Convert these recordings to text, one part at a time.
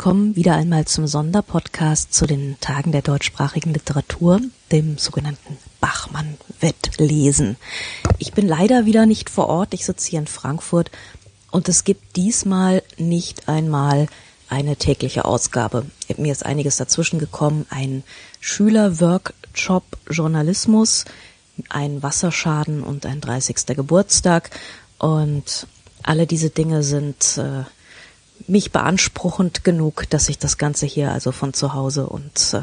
Willkommen wieder einmal zum Sonderpodcast zu den Tagen der deutschsprachigen Literatur, dem sogenannten Bachmann-Wettlesen. Ich bin leider wieder nicht vor Ort, ich sitze hier in Frankfurt und es gibt diesmal nicht einmal eine tägliche Ausgabe. Mir ist einiges dazwischen gekommen, ein Schülerworkshop Journalismus, ein Wasserschaden und ein 30. Geburtstag und alle diese Dinge sind äh, mich beanspruchend genug, dass ich das Ganze hier also von zu Hause und äh,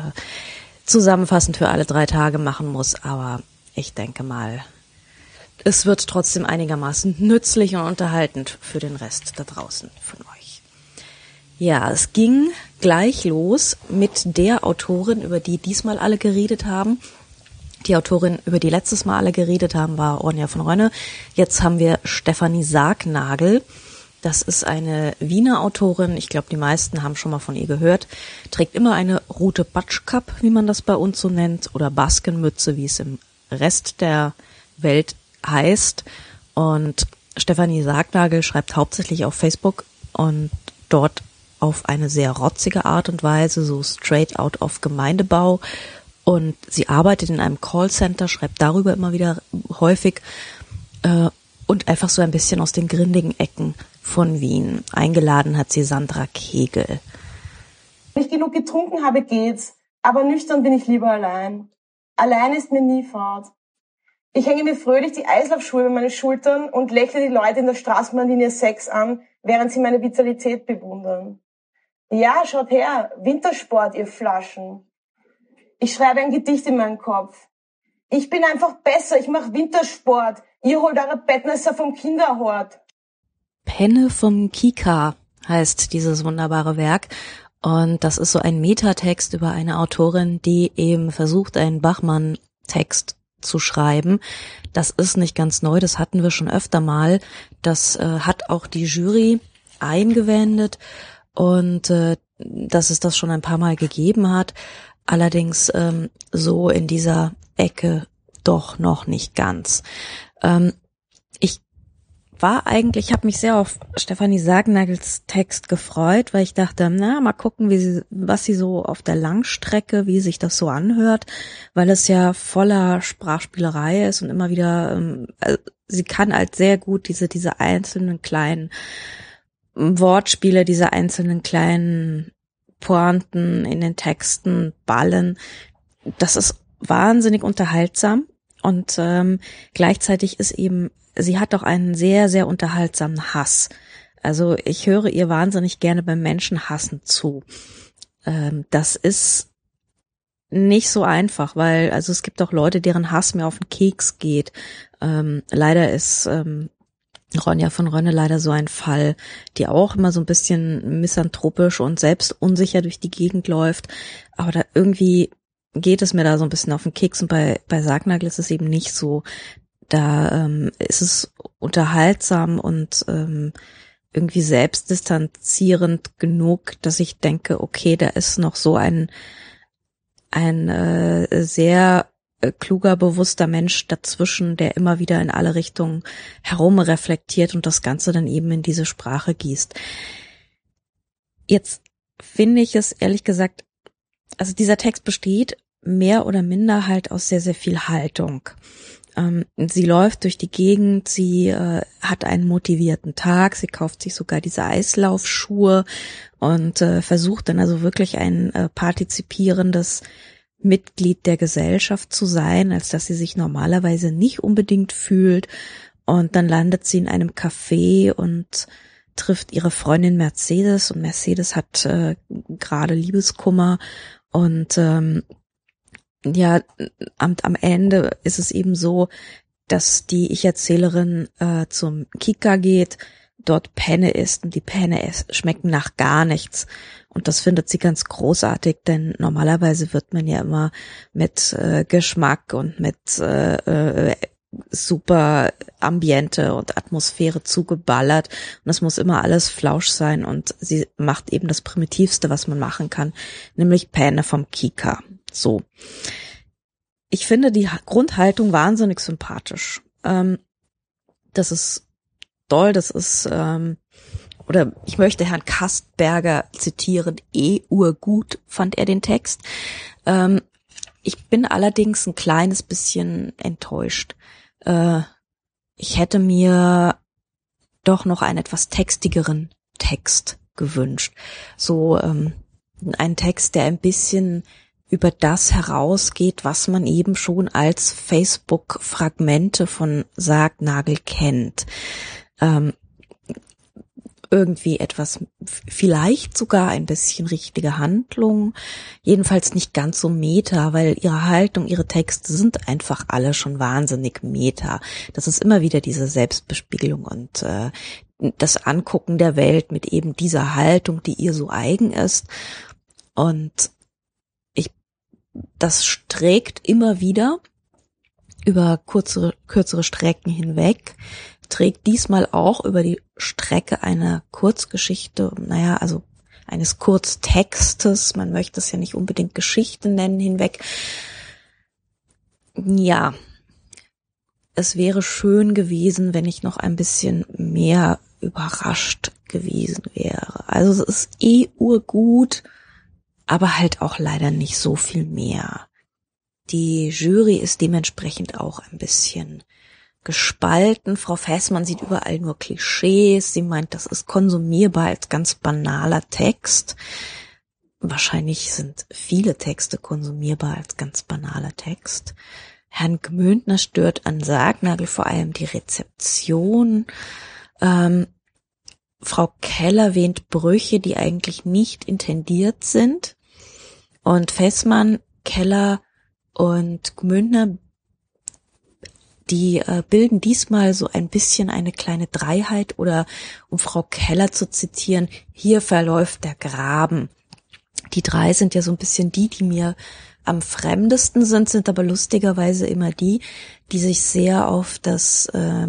zusammenfassend für alle drei Tage machen muss. Aber ich denke mal, es wird trotzdem einigermaßen nützlich und unterhaltend für den Rest da draußen von euch. Ja, es ging gleich los mit der Autorin, über die diesmal alle geredet haben. Die Autorin, über die letztes Mal alle geredet haben, war Ronja von Rönne. Jetzt haben wir Stefanie Sargnagel. Das ist eine Wiener Autorin. Ich glaube, die meisten haben schon mal von ihr gehört. Trägt immer eine rote Batschkap, wie man das bei uns so nennt, oder Baskenmütze, wie es im Rest der Welt heißt. Und Stefanie Sargnagel schreibt hauptsächlich auf Facebook und dort auf eine sehr rotzige Art und Weise, so straight out of Gemeindebau. Und sie arbeitet in einem Callcenter, schreibt darüber immer wieder häufig äh, und einfach so ein bisschen aus den grindigen Ecken von Wien. Eingeladen hat sie Sandra Kegel. Wenn ich genug getrunken habe, geht's. Aber nüchtern bin ich lieber allein. Allein ist mir nie Fahrt. Ich hänge mir fröhlich die Eislaufschuhe über meine Schultern und lächle die Leute in der Straßenbahnlinie 6 an, während sie meine Vitalität bewundern. Ja, schaut her, Wintersport, ihr Flaschen. Ich schreibe ein Gedicht in meinen Kopf. Ich bin einfach besser, ich mache Wintersport. Ihr holt eure Bettnässer vom Kinderhort. Penne vom Kika heißt dieses wunderbare Werk. Und das ist so ein Metatext über eine Autorin, die eben versucht, einen Bachmann-Text zu schreiben. Das ist nicht ganz neu, das hatten wir schon öfter mal. Das äh, hat auch die Jury eingewendet und äh, dass es das schon ein paar Mal gegeben hat. Allerdings ähm, so in dieser Ecke doch noch nicht ganz. Ähm, war eigentlich, ich habe mich sehr auf Stefanie Sagnagels Text gefreut, weil ich dachte, na, mal gucken, wie sie, was sie so auf der Langstrecke, wie sich das so anhört, weil es ja voller Sprachspielerei ist und immer wieder, ähm, also sie kann halt sehr gut diese, diese einzelnen kleinen Wortspiele, diese einzelnen kleinen Pointen in den Texten ballen. Das ist wahnsinnig unterhaltsam und ähm, gleichzeitig ist eben sie hat doch einen sehr, sehr unterhaltsamen Hass. Also ich höre ihr wahnsinnig gerne beim Menschenhassen zu. Ähm, das ist nicht so einfach, weil also es gibt auch Leute, deren Hass mir auf den Keks geht. Ähm, leider ist ähm, Ronja von Rönne leider so ein Fall, die auch immer so ein bisschen misanthropisch und selbst unsicher durch die Gegend läuft. Aber da irgendwie geht es mir da so ein bisschen auf den Keks und bei, bei Sargnagel ist es eben nicht so da ähm, ist es unterhaltsam und ähm, irgendwie selbstdistanzierend genug, dass ich denke, okay, da ist noch so ein ein äh, sehr äh, kluger, bewusster Mensch dazwischen, der immer wieder in alle Richtungen herumreflektiert und das Ganze dann eben in diese Sprache gießt. Jetzt finde ich es ehrlich gesagt, also dieser Text besteht mehr oder minder halt aus sehr, sehr viel Haltung. Ähm, sie läuft durch die Gegend, sie äh, hat einen motivierten Tag, sie kauft sich sogar diese Eislaufschuhe und äh, versucht dann also wirklich ein äh, partizipierendes Mitglied der Gesellschaft zu sein, als dass sie sich normalerweise nicht unbedingt fühlt. Und dann landet sie in einem Café und trifft ihre Freundin Mercedes und Mercedes hat äh, gerade Liebeskummer und ähm, ja, am, am Ende ist es eben so, dass die Ich-Erzählerin äh, zum Kika geht, dort Penne isst und die Penne schmecken nach gar nichts. Und das findet sie ganz großartig, denn normalerweise wird man ja immer mit äh, Geschmack und mit äh, äh, super Ambiente und Atmosphäre zugeballert und es muss immer alles flausch sein und sie macht eben das Primitivste, was man machen kann, nämlich Penne vom Kika. So. Ich finde die Grundhaltung wahnsinnig sympathisch. Ähm, das ist toll, das ist ähm, oder ich möchte Herrn Kastberger zitieren, eh urgut fand er den Text. Ähm, ich bin allerdings ein kleines bisschen enttäuscht. Äh, ich hätte mir doch noch einen etwas textigeren Text gewünscht. So ähm, ein Text, der ein bisschen über das herausgeht, was man eben schon als Facebook-Fragmente von Sargnagel kennt. Ähm, irgendwie etwas, vielleicht sogar ein bisschen richtige Handlung, jedenfalls nicht ganz so meta, weil ihre Haltung, ihre Texte sind einfach alle schon wahnsinnig meta. Das ist immer wieder diese Selbstbespiegelung und äh, das Angucken der Welt mit eben dieser Haltung, die ihr so eigen ist. Und das trägt immer wieder über kurzere, kürzere Strecken hinweg, trägt diesmal auch über die Strecke einer Kurzgeschichte, naja, also eines Kurztextes, man möchte es ja nicht unbedingt Geschichte nennen, hinweg. Ja, es wäre schön gewesen, wenn ich noch ein bisschen mehr überrascht gewesen wäre. Also es ist eh urgut, aber halt auch leider nicht so viel mehr. Die Jury ist dementsprechend auch ein bisschen gespalten. Frau Fessmann sieht überall nur Klischees. Sie meint, das ist konsumierbar als ganz banaler Text. Wahrscheinlich sind viele Texte konsumierbar als ganz banaler Text. Herrn Gmündner stört an Sargnagel vor allem die Rezeption. Ähm, Frau Keller wähnt Brüche, die eigentlich nicht intendiert sind. Und Fessmann, Keller und Gmündner die äh, bilden diesmal so ein bisschen eine kleine Dreiheit oder um Frau Keller zu zitieren, hier verläuft der Graben. Die drei sind ja so ein bisschen die, die mir am fremdesten sind, sind aber lustigerweise immer die, die sich sehr auf das, äh,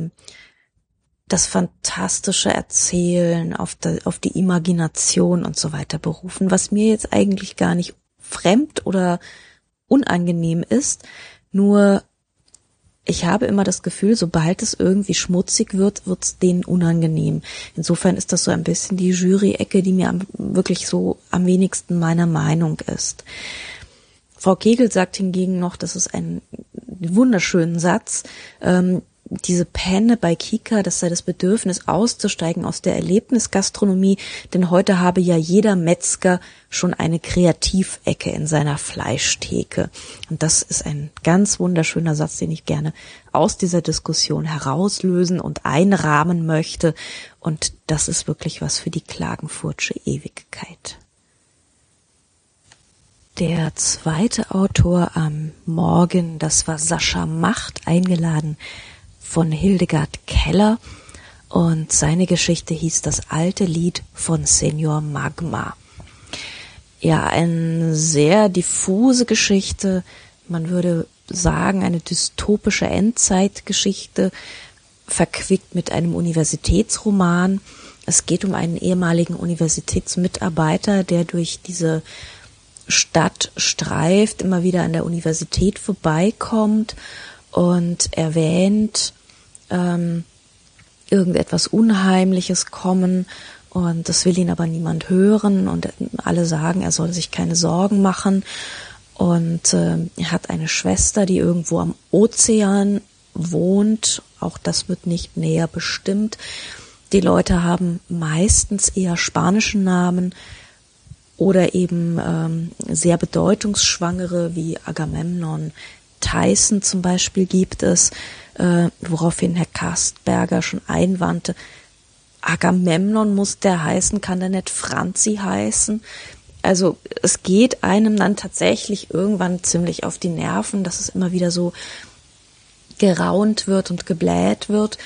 das fantastische Erzählen, auf, die, auf die Imagination und so weiter berufen, was mir jetzt eigentlich gar nicht fremd oder unangenehm ist, nur ich habe immer das Gefühl, sobald es irgendwie schmutzig wird, wird es denen unangenehm. Insofern ist das so ein bisschen die Jury-Ecke, die mir am, wirklich so am wenigsten meiner Meinung ist. Frau Kegel sagt hingegen noch, das ist ein wunderschönen Satz. Ähm, diese Penne bei Kika, das sei das Bedürfnis auszusteigen aus der Erlebnisgastronomie, denn heute habe ja jeder Metzger schon eine Kreativecke in seiner Fleischtheke. Und das ist ein ganz wunderschöner Satz, den ich gerne aus dieser Diskussion herauslösen und einrahmen möchte. Und das ist wirklich was für die Klagenfurtsche Ewigkeit. Der zweite Autor am Morgen, das war Sascha Macht, eingeladen von Hildegard Keller und seine Geschichte hieß das alte Lied von Senior Magma. Ja, eine sehr diffuse Geschichte, man würde sagen eine dystopische Endzeitgeschichte, verquickt mit einem Universitätsroman. Es geht um einen ehemaligen Universitätsmitarbeiter, der durch diese Stadt streift, immer wieder an der Universität vorbeikommt und erwähnt, ähm, irgendetwas Unheimliches kommen und das will ihn aber niemand hören und alle sagen, er soll sich keine Sorgen machen. Und äh, er hat eine Schwester, die irgendwo am Ozean wohnt, auch das wird nicht näher bestimmt. Die Leute haben meistens eher spanischen Namen oder eben ähm, sehr bedeutungsschwangere wie Agamemnon, Tyson zum Beispiel gibt es, äh, woraufhin Herr Karstberger schon einwandte, Agamemnon muss der heißen, kann der nicht Franzi heißen? Also es geht einem dann tatsächlich irgendwann ziemlich auf die Nerven, dass es immer wieder so geraunt wird und gebläht wird.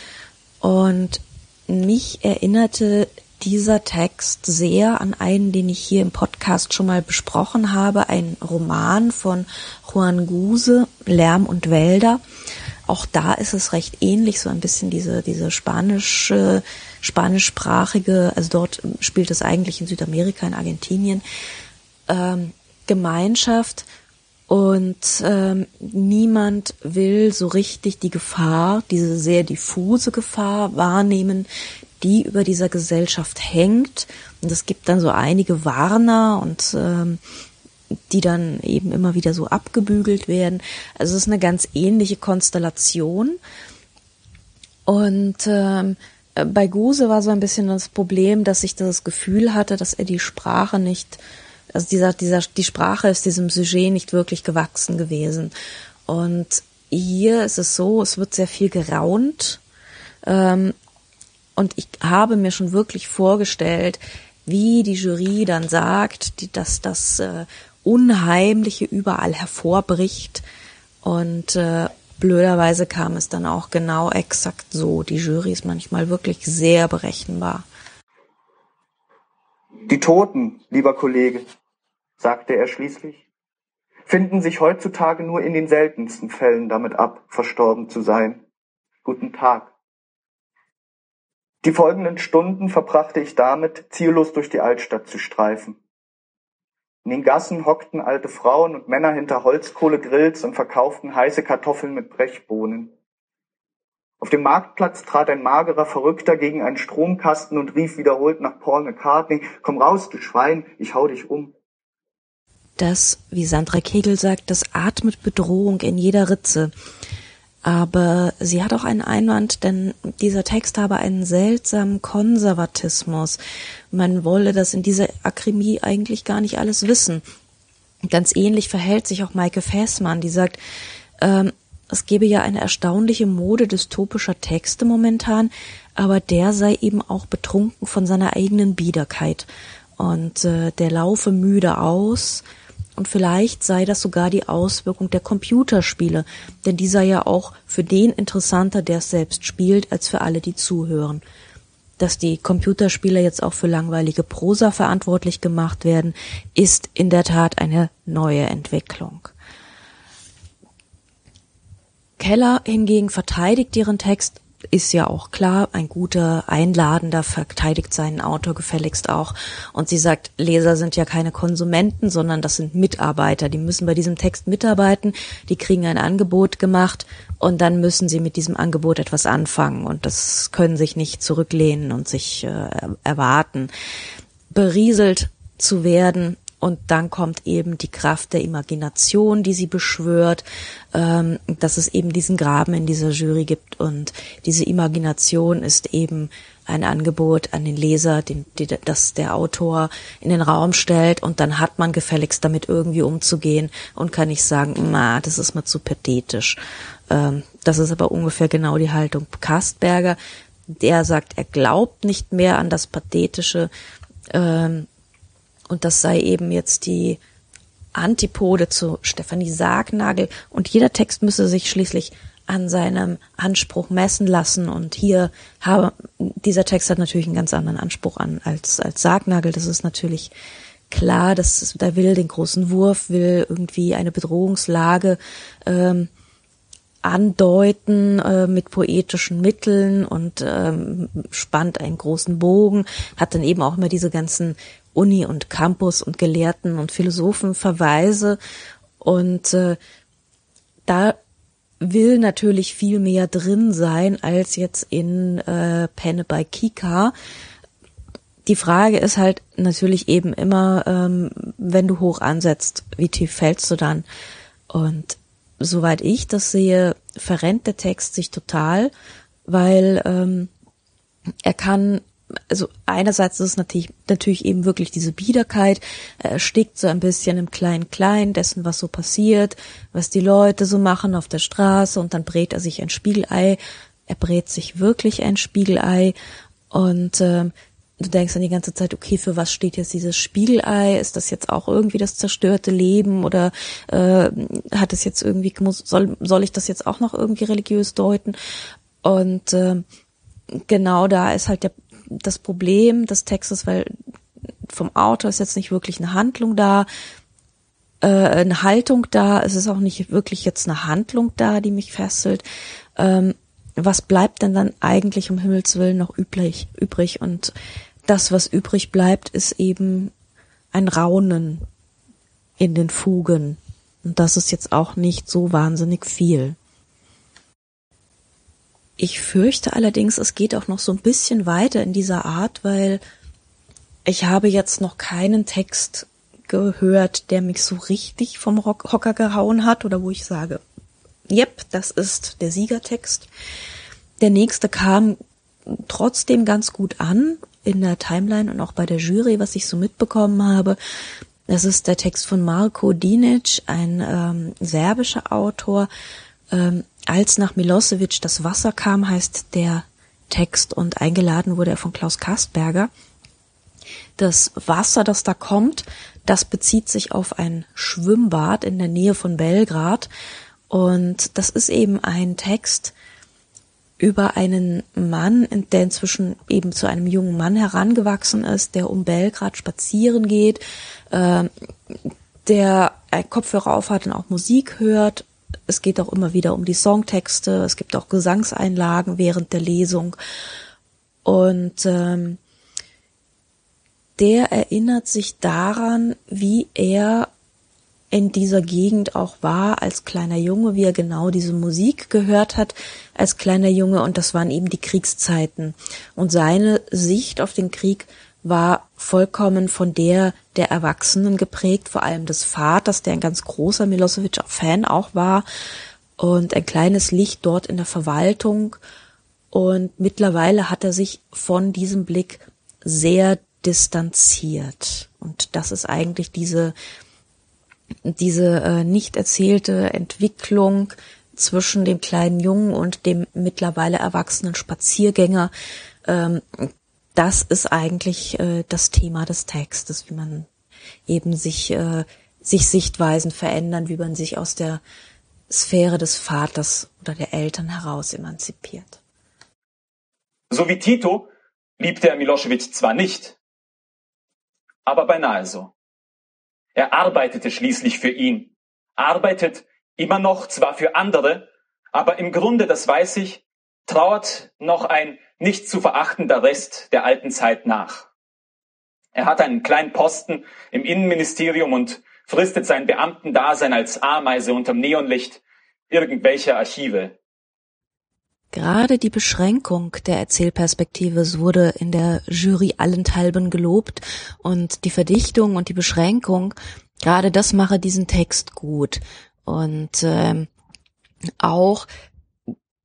Und mich erinnerte dieser Text sehr an einen, den ich hier im Podcast schon mal besprochen habe, ein Roman von Juan Guse, Lärm und Wälder. Auch da ist es recht ähnlich, so ein bisschen diese, diese spanische, spanischsprachige, also dort spielt es eigentlich in Südamerika, in Argentinien, ähm, Gemeinschaft und ähm, niemand will so richtig die Gefahr, diese sehr diffuse Gefahr wahrnehmen, die über dieser Gesellschaft hängt. Und es gibt dann so einige Warner und ähm, die dann eben immer wieder so abgebügelt werden. Also es ist eine ganz ähnliche Konstellation. Und ähm, bei Guse war so ein bisschen das Problem, dass ich das Gefühl hatte, dass er die Sprache nicht, also dieser, dieser, die Sprache ist diesem Sujet nicht wirklich gewachsen gewesen. Und hier ist es so, es wird sehr viel geraunt. Ähm, und ich habe mir schon wirklich vorgestellt, wie die Jury dann sagt, die, dass das äh, Unheimliche überall hervorbricht. Und äh, blöderweise kam es dann auch genau exakt so. Die Jury ist manchmal wirklich sehr berechenbar. Die Toten, lieber Kollege, sagte er schließlich, finden sich heutzutage nur in den seltensten Fällen damit ab, verstorben zu sein. Guten Tag. Die folgenden Stunden verbrachte ich damit, ziellos durch die Altstadt zu streifen. In den Gassen hockten alte Frauen und Männer hinter Holzkohlegrills und verkauften heiße Kartoffeln mit Brechbohnen. Auf dem Marktplatz trat ein magerer Verrückter gegen einen Stromkasten und rief wiederholt nach Paul McCartney, komm raus, du Schwein, ich hau dich um. Das, wie Sandra Kegel sagt, das atmet Bedrohung in jeder Ritze. Aber sie hat auch einen Einwand, denn dieser Text habe einen seltsamen Konservatismus. Man wolle das in dieser Akrimie eigentlich gar nicht alles wissen. Ganz ähnlich verhält sich auch Maike Fessmann, die sagt, ähm, es gebe ja eine erstaunliche Mode dystopischer Texte momentan, aber der sei eben auch betrunken von seiner eigenen Biederkeit. Und äh, der laufe müde aus, und vielleicht sei das sogar die Auswirkung der Computerspiele, denn die sei ja auch für den interessanter, der es selbst spielt, als für alle, die zuhören. Dass die Computerspiele jetzt auch für langweilige Prosa verantwortlich gemacht werden, ist in der Tat eine neue Entwicklung. Keller hingegen verteidigt ihren Text ist ja auch klar, ein guter Einladender verteidigt seinen Autor gefälligst auch. Und sie sagt, Leser sind ja keine Konsumenten, sondern das sind Mitarbeiter. Die müssen bei diesem Text mitarbeiten, die kriegen ein Angebot gemacht und dann müssen sie mit diesem Angebot etwas anfangen. Und das können sich nicht zurücklehnen und sich äh, erwarten. Berieselt zu werden und dann kommt eben die Kraft der Imagination, die sie beschwört, ähm, dass es eben diesen Graben in dieser Jury gibt. Und diese Imagination ist eben ein Angebot an den Leser, den, die, das der Autor in den Raum stellt. Und dann hat man gefälligst damit irgendwie umzugehen und kann nicht sagen, na, das ist mal zu pathetisch. Ähm, das ist aber ungefähr genau die Haltung Kastberger. Der sagt, er glaubt nicht mehr an das Pathetische. Ähm, und das sei eben jetzt die Antipode zu Stefanie Sargnagel. Und jeder Text müsse sich schließlich an seinem Anspruch messen lassen. Und hier habe dieser Text hat natürlich einen ganz anderen Anspruch an als als Sargnagel. Das ist natürlich klar dass da will den großen Wurf will irgendwie eine Bedrohungslage ähm, andeuten äh, mit poetischen Mitteln und ähm, spannt einen großen Bogen, hat dann eben auch immer diese ganzen Uni und Campus und Gelehrten und Philosophen verweise und äh, da will natürlich viel mehr drin sein als jetzt in äh, Penne bei Kika. Die Frage ist halt natürlich eben immer, ähm, wenn du hoch ansetzt, wie tief fällst du dann? Und soweit ich das sehe, verrennt der Text sich total, weil ähm, er kann also einerseits ist es natürlich, natürlich eben wirklich diese Biederkeit, er erstickt so ein bisschen im Klein-Klein dessen, was so passiert, was die Leute so machen auf der Straße und dann brät er sich ein Spiegelei, er brät sich wirklich ein Spiegelei und äh, du denkst dann die ganze Zeit, okay, für was steht jetzt dieses Spiegelei? Ist das jetzt auch irgendwie das zerstörte Leben oder äh, hat es jetzt irgendwie, soll, soll ich das jetzt auch noch irgendwie religiös deuten? Und äh, genau da ist halt der, das Problem des Textes, weil vom Autor ist jetzt nicht wirklich eine Handlung da, äh, eine Haltung da, es ist auch nicht wirklich jetzt eine Handlung da, die mich fesselt. Ähm, was bleibt denn dann eigentlich um Himmels Willen noch üblich, übrig? Und das, was übrig bleibt, ist eben ein Raunen in den Fugen Und das ist jetzt auch nicht so wahnsinnig viel. Ich fürchte allerdings, es geht auch noch so ein bisschen weiter in dieser Art, weil ich habe jetzt noch keinen Text gehört, der mich so richtig vom Hocker gehauen hat oder wo ich sage, yep, das ist der Siegertext. Der nächste kam trotzdem ganz gut an in der Timeline und auch bei der Jury, was ich so mitbekommen habe. Das ist der Text von Marko Dinic, ein ähm, serbischer Autor. Ähm, als nach Milosevic das Wasser kam, heißt der Text und eingeladen wurde er von Klaus Kastberger. Das Wasser, das da kommt, das bezieht sich auf ein Schwimmbad in der Nähe von Belgrad. Und das ist eben ein Text über einen Mann, der inzwischen eben zu einem jungen Mann herangewachsen ist, der um Belgrad spazieren geht, äh, der Kopfhörer aufhat und auch Musik hört. Es geht auch immer wieder um die Songtexte. Es gibt auch Gesangseinlagen während der Lesung. Und ähm, der erinnert sich daran, wie er in dieser Gegend auch war als kleiner Junge, wie er genau diese Musik gehört hat als kleiner Junge und das waren eben die Kriegszeiten. Und seine Sicht auf den Krieg war vollkommen von der der Erwachsenen geprägt, vor allem des Vaters, der ein ganz großer Milosevic-Fan auch war und ein kleines Licht dort in der Verwaltung. Und mittlerweile hat er sich von diesem Blick sehr distanziert. Und das ist eigentlich diese, diese äh, nicht erzählte Entwicklung zwischen dem kleinen Jungen und dem mittlerweile erwachsenen Spaziergänger. Ähm, das ist eigentlich äh, das Thema des Textes, wie man eben sich, äh, sich Sichtweisen verändern, wie man sich aus der Sphäre des Vaters oder der Eltern heraus emanzipiert. So wie Tito liebte er Milosevic zwar nicht, aber beinahe so. Er arbeitete schließlich für ihn, arbeitet immer noch zwar für andere, aber im Grunde, das weiß ich, trauert noch ein nicht zu verachtender Rest der alten Zeit nach. Er hat einen kleinen Posten im Innenministerium und fristet sein Beamtendasein als Ameise unterm Neonlicht irgendwelcher Archive. Gerade die Beschränkung der Erzählperspektive wurde in der Jury allenthalben gelobt und die Verdichtung und die Beschränkung, gerade das mache diesen Text gut. Und ähm, auch,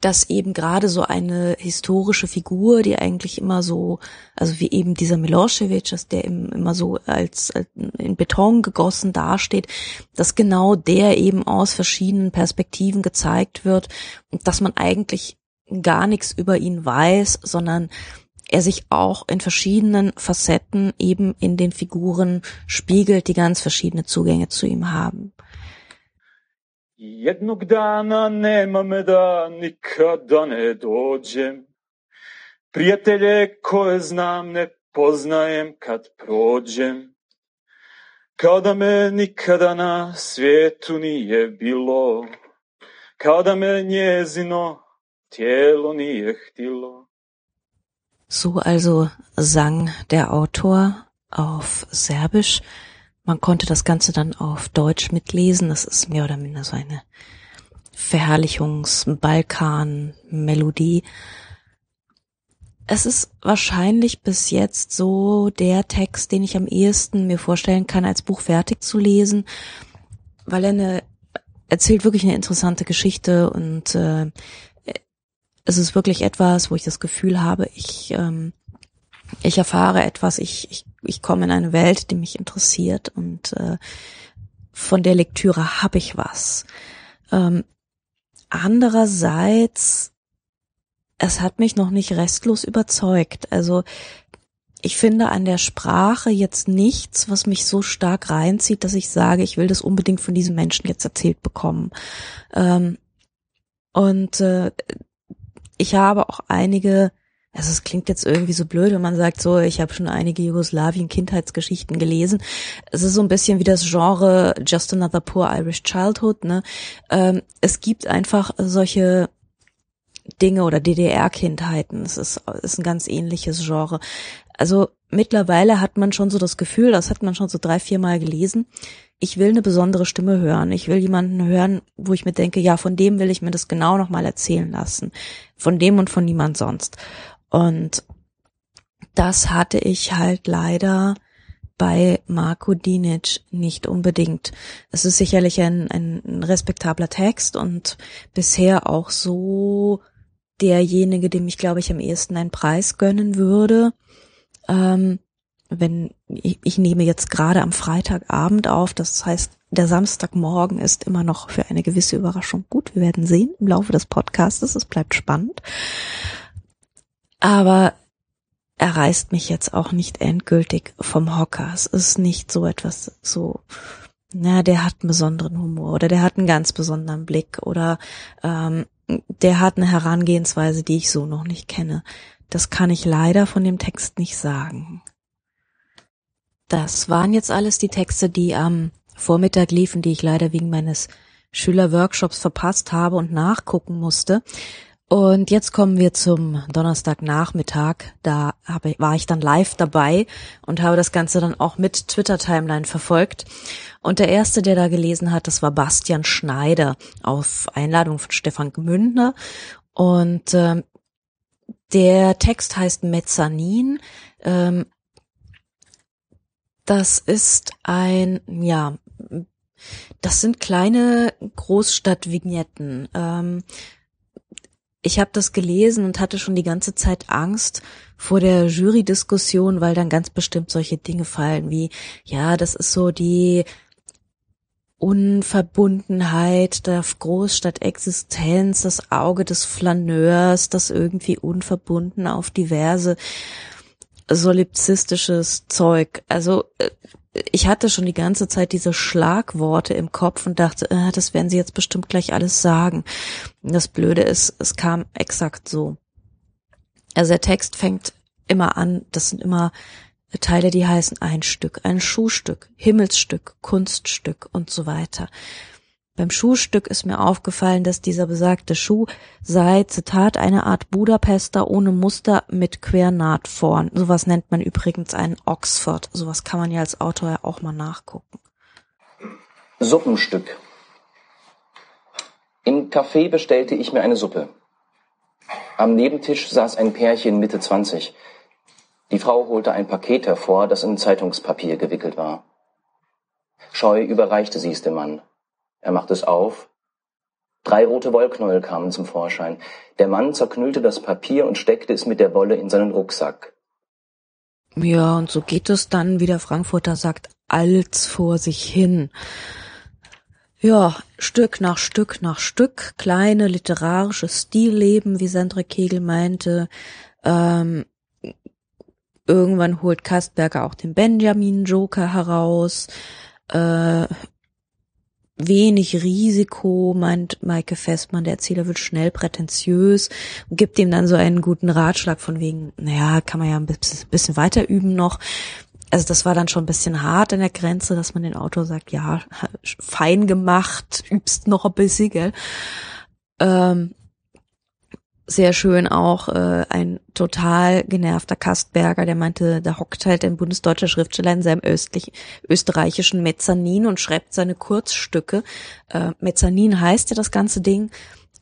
dass eben gerade so eine historische Figur, die eigentlich immer so, also wie eben dieser Milosevic, dass der immer so als, als in Beton gegossen dasteht, dass genau der eben aus verschiedenen Perspektiven gezeigt wird und dass man eigentlich gar nichts über ihn weiß, sondern er sich auch in verschiedenen Facetten eben in den Figuren spiegelt, die ganz verschiedene Zugänge zu ihm haben. Jednog dana me da nikada ne dođem. Prijatelje koje znam ne poznajem kad prođem. Kao da me nikada na svijetu nije bilo. Kao da me njezino So also sang der Autor auf Serbisch. Man konnte das Ganze dann auf Deutsch mitlesen. Das ist mehr oder minder so eine Verherrlichungs-Balkan-Melodie. Es ist wahrscheinlich bis jetzt so der Text, den ich am ehesten mir vorstellen kann, als Buch fertig zu lesen, weil er eine erzählt wirklich eine interessante Geschichte und äh, es ist wirklich etwas, wo ich das Gefühl habe, ich, ähm, ich erfahre etwas, ich, ich, ich komme in eine Welt, die mich interessiert und äh, von der Lektüre habe ich was. Ähm, andererseits, es hat mich noch nicht restlos überzeugt. Also ich finde an der Sprache jetzt nichts, was mich so stark reinzieht, dass ich sage, ich will das unbedingt von diesem Menschen jetzt erzählt bekommen. Ähm, und äh, ich habe auch einige, also es klingt jetzt irgendwie so blöd, wenn man sagt so, ich habe schon einige Jugoslawien-Kindheitsgeschichten gelesen. Es ist so ein bisschen wie das Genre Just Another Poor Irish Childhood. Ne? Ähm, es gibt einfach solche Dinge oder DDR-Kindheiten. Es ist, ist ein ganz ähnliches Genre. Also mittlerweile hat man schon so das Gefühl, das hat man schon so drei, vier Mal gelesen, ich will eine besondere Stimme hören. Ich will jemanden hören, wo ich mir denke, ja, von dem will ich mir das genau nochmal erzählen lassen. Von dem und von niemand sonst. Und das hatte ich halt leider bei Marco Dinic nicht unbedingt. Es ist sicherlich ein, ein respektabler Text und bisher auch so derjenige, dem ich glaube ich am ehesten einen Preis gönnen würde. Ähm, wenn ich, ich nehme jetzt gerade am Freitagabend auf, das heißt, der Samstagmorgen ist immer noch für eine gewisse Überraschung gut. Wir werden sehen im Laufe des Podcastes. Es bleibt spannend. Aber er reißt mich jetzt auch nicht endgültig vom Hocker. Es ist nicht so etwas so, na, der hat einen besonderen Humor oder der hat einen ganz besonderen Blick oder ähm, der hat eine Herangehensweise, die ich so noch nicht kenne. Das kann ich leider von dem Text nicht sagen. Das waren jetzt alles die Texte, die am Vormittag liefen, die ich leider wegen meines Schülerworkshops verpasst habe und nachgucken musste. Und jetzt kommen wir zum Donnerstagnachmittag. Da habe, war ich dann live dabei und habe das Ganze dann auch mit Twitter-Timeline verfolgt. Und der erste, der da gelesen hat, das war Bastian Schneider auf Einladung von Stefan Gmündner. Und ähm, der Text heißt Mezzanin. Ähm, das ist ein, ja, das sind kleine Großstadtvignetten. Ähm, ich habe das gelesen und hatte schon die ganze Zeit Angst vor der Jury-Diskussion, weil dann ganz bestimmt solche Dinge fallen wie, ja, das ist so die Unverbundenheit der Großstadtexistenz, das Auge des Flaneurs, das irgendwie unverbunden auf diverse solipsistisches Zeug. Also äh, ich hatte schon die ganze Zeit diese Schlagworte im Kopf und dachte, äh, das werden sie jetzt bestimmt gleich alles sagen. das Blöde ist, es kam exakt so. Also der Text fängt immer an, das sind immer Teile, die heißen ein Stück, ein Schuhstück, Himmelsstück, Kunststück und so weiter. Beim Schuhstück ist mir aufgefallen, dass dieser besagte Schuh sei, Zitat, eine Art Budapester ohne Muster mit Quernaht vorn. Sowas nennt man übrigens einen Oxford. Sowas kann man ja als Autor ja auch mal nachgucken. Suppenstück. Im Café bestellte ich mir eine Suppe. Am Nebentisch saß ein Pärchen Mitte 20. Die Frau holte ein Paket hervor, das in Zeitungspapier gewickelt war. Scheu überreichte sie es dem Mann. Er macht es auf. Drei rote Wollknäuel kamen zum Vorschein. Der Mann zerknüllte das Papier und steckte es mit der Wolle in seinen Rucksack. Ja, und so geht es dann, wie der Frankfurter sagt, als vor sich hin. Ja, Stück nach Stück nach Stück, kleine literarische Stilleben, wie Sandra Kegel meinte. Ähm, irgendwann holt Kastberger auch den Benjamin Joker heraus. Äh, wenig Risiko, meint Maike Festmann, der Erzähler wird schnell prätentiös und gibt ihm dann so einen guten Ratschlag von wegen, naja, kann man ja ein bisschen weiter üben noch. Also das war dann schon ein bisschen hart in der Grenze, dass man den Autor sagt, ja, fein gemacht, übst noch ein bisschen, gell. Ähm, sehr schön auch äh, ein total genervter Kastberger, der meinte, da hockt halt ein bundesdeutscher Schriftsteller in seinem östlich, österreichischen Mezzanin und schreibt seine Kurzstücke. Äh, Mezzanin heißt ja das ganze Ding.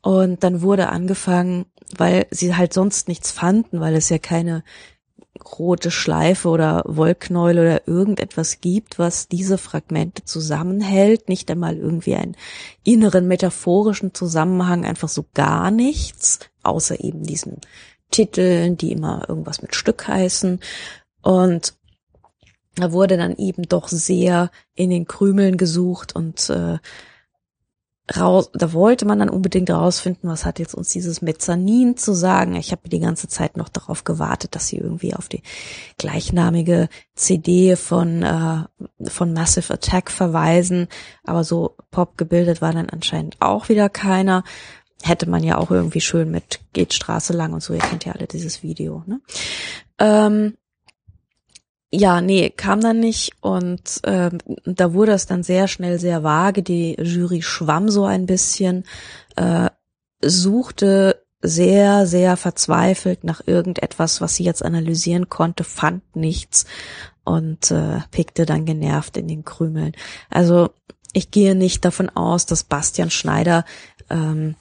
Und dann wurde angefangen, weil sie halt sonst nichts fanden, weil es ja keine rote Schleife oder Wollknäuel oder irgendetwas gibt, was diese Fragmente zusammenhält, nicht einmal irgendwie einen inneren metaphorischen Zusammenhang, einfach so gar nichts, außer eben diesen Titeln, die immer irgendwas mit Stück heißen. Und da wurde dann eben doch sehr in den Krümeln gesucht und äh, raus, da wollte man dann unbedingt rausfinden, was hat jetzt uns dieses Mezzanin zu sagen. Ich habe die ganze Zeit noch darauf gewartet, dass sie irgendwie auf die gleichnamige CD von äh, von Massive Attack verweisen, aber so pop gebildet war dann anscheinend auch wieder keiner. Hätte man ja auch irgendwie schön mit geht Straße lang und so. Ihr kennt ja alle dieses Video. Ne? Ähm, ja, nee, kam dann nicht und äh, da wurde es dann sehr schnell sehr vage. Die Jury schwamm so ein bisschen, äh, suchte sehr, sehr verzweifelt nach irgendetwas, was sie jetzt analysieren konnte, fand nichts und äh, pickte dann genervt in den Krümeln. Also ich gehe nicht davon aus, dass Bastian Schneider ähm,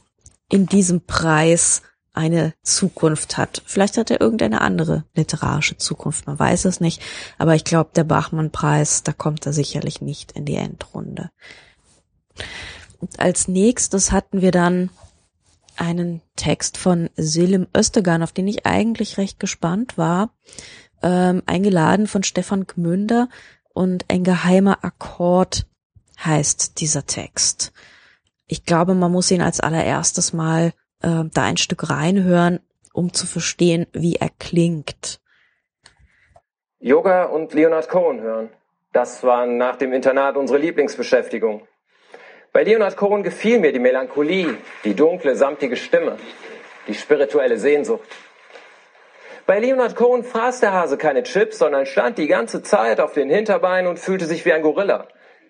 in diesem Preis eine Zukunft hat. Vielleicht hat er irgendeine andere literarische Zukunft, man weiß es nicht. Aber ich glaube, der Bachmann-Preis, da kommt er sicherlich nicht in die Endrunde. Und als nächstes hatten wir dann einen Text von Selim Östegan, auf den ich eigentlich recht gespannt war, ähm, eingeladen von Stefan Gmünder und ein geheimer Akkord heißt dieser Text. Ich glaube, man muss ihn als allererstes mal äh, da ein Stück reinhören, um zu verstehen, wie er klingt. Yoga und Leonard Cohen hören. Das waren nach dem Internat unsere Lieblingsbeschäftigung. Bei Leonard Cohen gefiel mir die Melancholie, die dunkle, samtige Stimme, die spirituelle Sehnsucht. Bei Leonard Cohen fraß der Hase keine Chips, sondern stand die ganze Zeit auf den Hinterbeinen und fühlte sich wie ein Gorilla,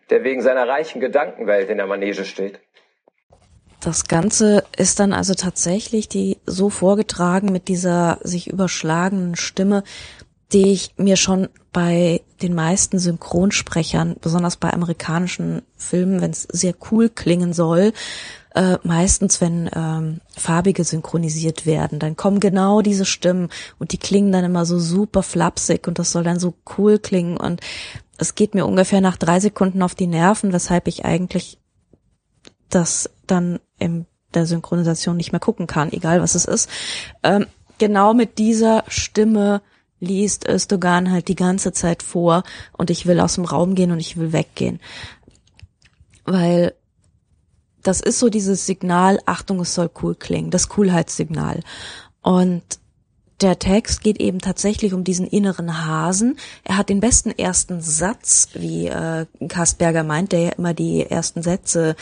der wegen seiner reichen Gedankenwelt in der Manege steht. Das Ganze ist dann also tatsächlich die so vorgetragen mit dieser sich überschlagenen Stimme, die ich mir schon bei den meisten Synchronsprechern, besonders bei amerikanischen Filmen, wenn es sehr cool klingen soll, äh, meistens wenn ähm, farbige synchronisiert werden, dann kommen genau diese Stimmen und die klingen dann immer so super flapsig und das soll dann so cool klingen und es geht mir ungefähr nach drei Sekunden auf die Nerven, weshalb ich eigentlich das dann in der Synchronisation nicht mehr gucken kann, egal was es ist. Ähm, genau mit dieser Stimme liest Östogan halt die ganze Zeit vor und ich will aus dem Raum gehen und ich will weggehen. Weil das ist so dieses Signal, Achtung, es soll cool klingen, das Coolheitssignal. Und der Text geht eben tatsächlich um diesen inneren Hasen. Er hat den besten ersten Satz, wie äh, Kastberger meint, der ja immer die ersten Sätze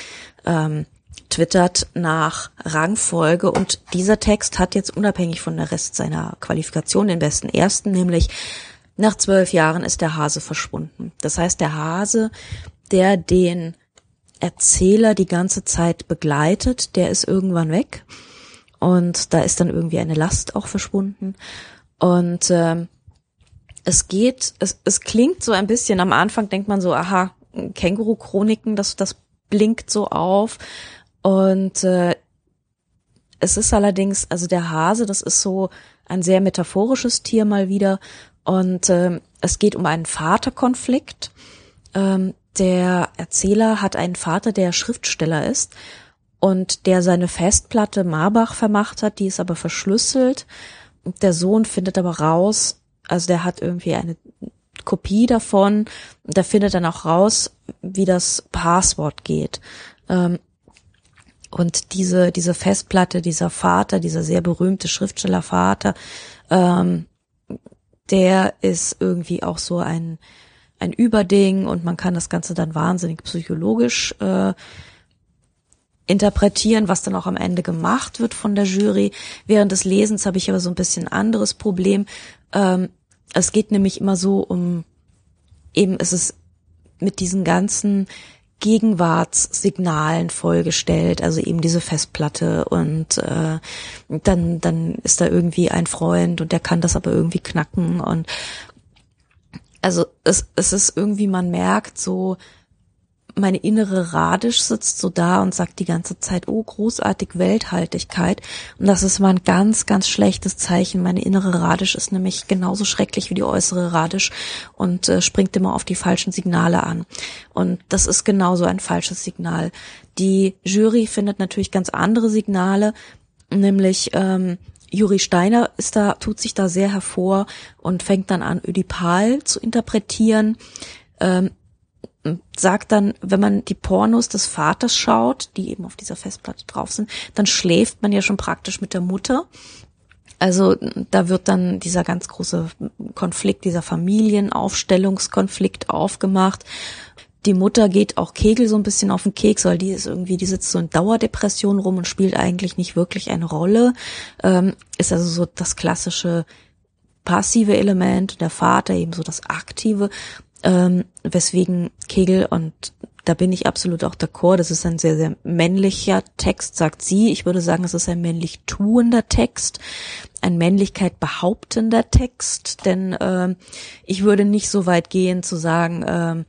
ähm, twittert nach Rangfolge und dieser Text hat jetzt unabhängig von der Rest seiner Qualifikation den besten ersten, nämlich nach zwölf Jahren ist der Hase verschwunden. Das heißt, der Hase, der den Erzähler die ganze Zeit begleitet, der ist irgendwann weg und da ist dann irgendwie eine Last auch verschwunden und ähm, es geht, es, es klingt so ein bisschen, am Anfang denkt man so, aha, Känguru-Chroniken, das, das blinkt so auf und äh, es ist allerdings, also der Hase, das ist so ein sehr metaphorisches Tier mal wieder. Und äh, es geht um einen Vaterkonflikt. Ähm, der Erzähler hat einen Vater, der Schriftsteller ist und der seine Festplatte Marbach vermacht hat, die ist aber verschlüsselt. Der Sohn findet aber raus, also der hat irgendwie eine Kopie davon, der findet dann auch raus, wie das Passwort geht. Ähm, und diese, diese Festplatte, dieser Vater, dieser sehr berühmte Schriftstellervater, ähm, der ist irgendwie auch so ein, ein Überding und man kann das Ganze dann wahnsinnig psychologisch äh, interpretieren, was dann auch am Ende gemacht wird von der Jury. Während des Lesens habe ich aber so ein bisschen anderes Problem. Ähm, es geht nämlich immer so um, eben ist es mit diesen ganzen Gegenwartssignalen vollgestellt, also eben diese Festplatte und äh, dann dann ist da irgendwie ein Freund und der kann das aber irgendwie knacken und also es es ist irgendwie man merkt so meine innere Radisch sitzt so da und sagt die ganze Zeit, oh, großartig Welthaltigkeit. Und das ist mal ein ganz, ganz schlechtes Zeichen. Meine innere Radisch ist nämlich genauso schrecklich wie die äußere Radisch und äh, springt immer auf die falschen Signale an. Und das ist genauso ein falsches Signal. Die Jury findet natürlich ganz andere Signale, nämlich ähm, Juri Steiner ist da, tut sich da sehr hervor und fängt dann an, Ödipal zu interpretieren. Ähm, sagt dann, wenn man die Pornos des Vaters schaut, die eben auf dieser Festplatte drauf sind, dann schläft man ja schon praktisch mit der Mutter. Also da wird dann dieser ganz große Konflikt, dieser Familienaufstellungskonflikt aufgemacht. Die Mutter geht auch Kegel so ein bisschen auf den Keks, weil die ist irgendwie, die sitzt so in Dauerdepression rum und spielt eigentlich nicht wirklich eine Rolle. Ähm, ist also so das klassische passive Element, der Vater eben so das aktive ähm, weswegen Kegel und da bin ich absolut auch d'accord. Das ist ein sehr, sehr männlicher Text, sagt sie. Ich würde sagen, es ist ein männlich tuender Text, ein Männlichkeit behauptender Text, denn äh, ich würde nicht so weit gehen zu sagen, äh,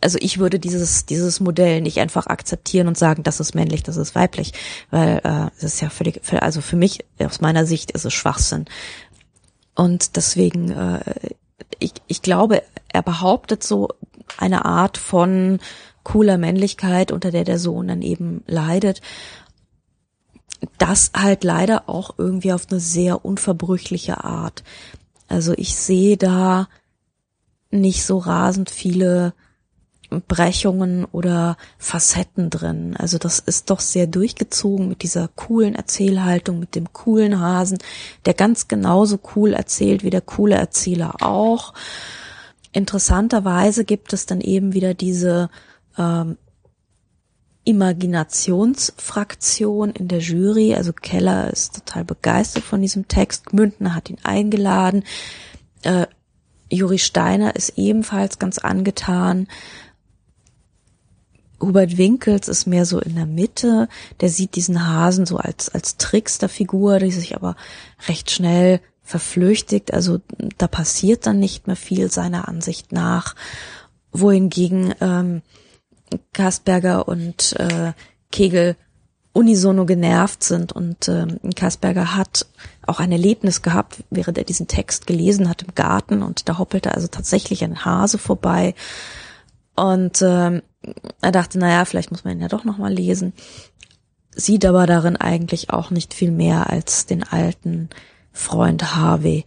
also ich würde dieses dieses Modell nicht einfach akzeptieren und sagen, das ist männlich, das ist weiblich, weil äh, es ist ja völlig, also für mich aus meiner Sicht ist es Schwachsinn. Und deswegen, äh, ich, ich glaube, er behauptet so eine Art von cooler Männlichkeit, unter der der Sohn dann eben leidet. Das halt leider auch irgendwie auf eine sehr unverbrüchliche Art. Also ich sehe da nicht so rasend viele Brechungen oder Facetten drin. Also das ist doch sehr durchgezogen mit dieser coolen Erzählhaltung, mit dem coolen Hasen, der ganz genauso cool erzählt wie der coole Erzähler auch. Interessanterweise gibt es dann eben wieder diese ähm, Imaginationsfraktion in der Jury. Also Keller ist total begeistert von diesem Text. Mündner hat ihn eingeladen. Äh, Juri Steiner ist ebenfalls ganz angetan. Hubert Winkels ist mehr so in der Mitte. Der sieht diesen Hasen so als, als Tricksterfigur, die sich aber recht schnell verflüchtigt. Also da passiert dann nicht mehr viel seiner Ansicht nach. Wohingegen ähm, Kasperger und äh, Kegel unisono genervt sind und ähm, Kasperger hat auch ein Erlebnis gehabt, während er diesen Text gelesen hat im Garten und da hoppelte also tatsächlich ein Hase vorbei und ähm, er dachte, naja, vielleicht muss man ihn ja doch nochmal lesen, sieht aber darin eigentlich auch nicht viel mehr als den alten Freund Harvey.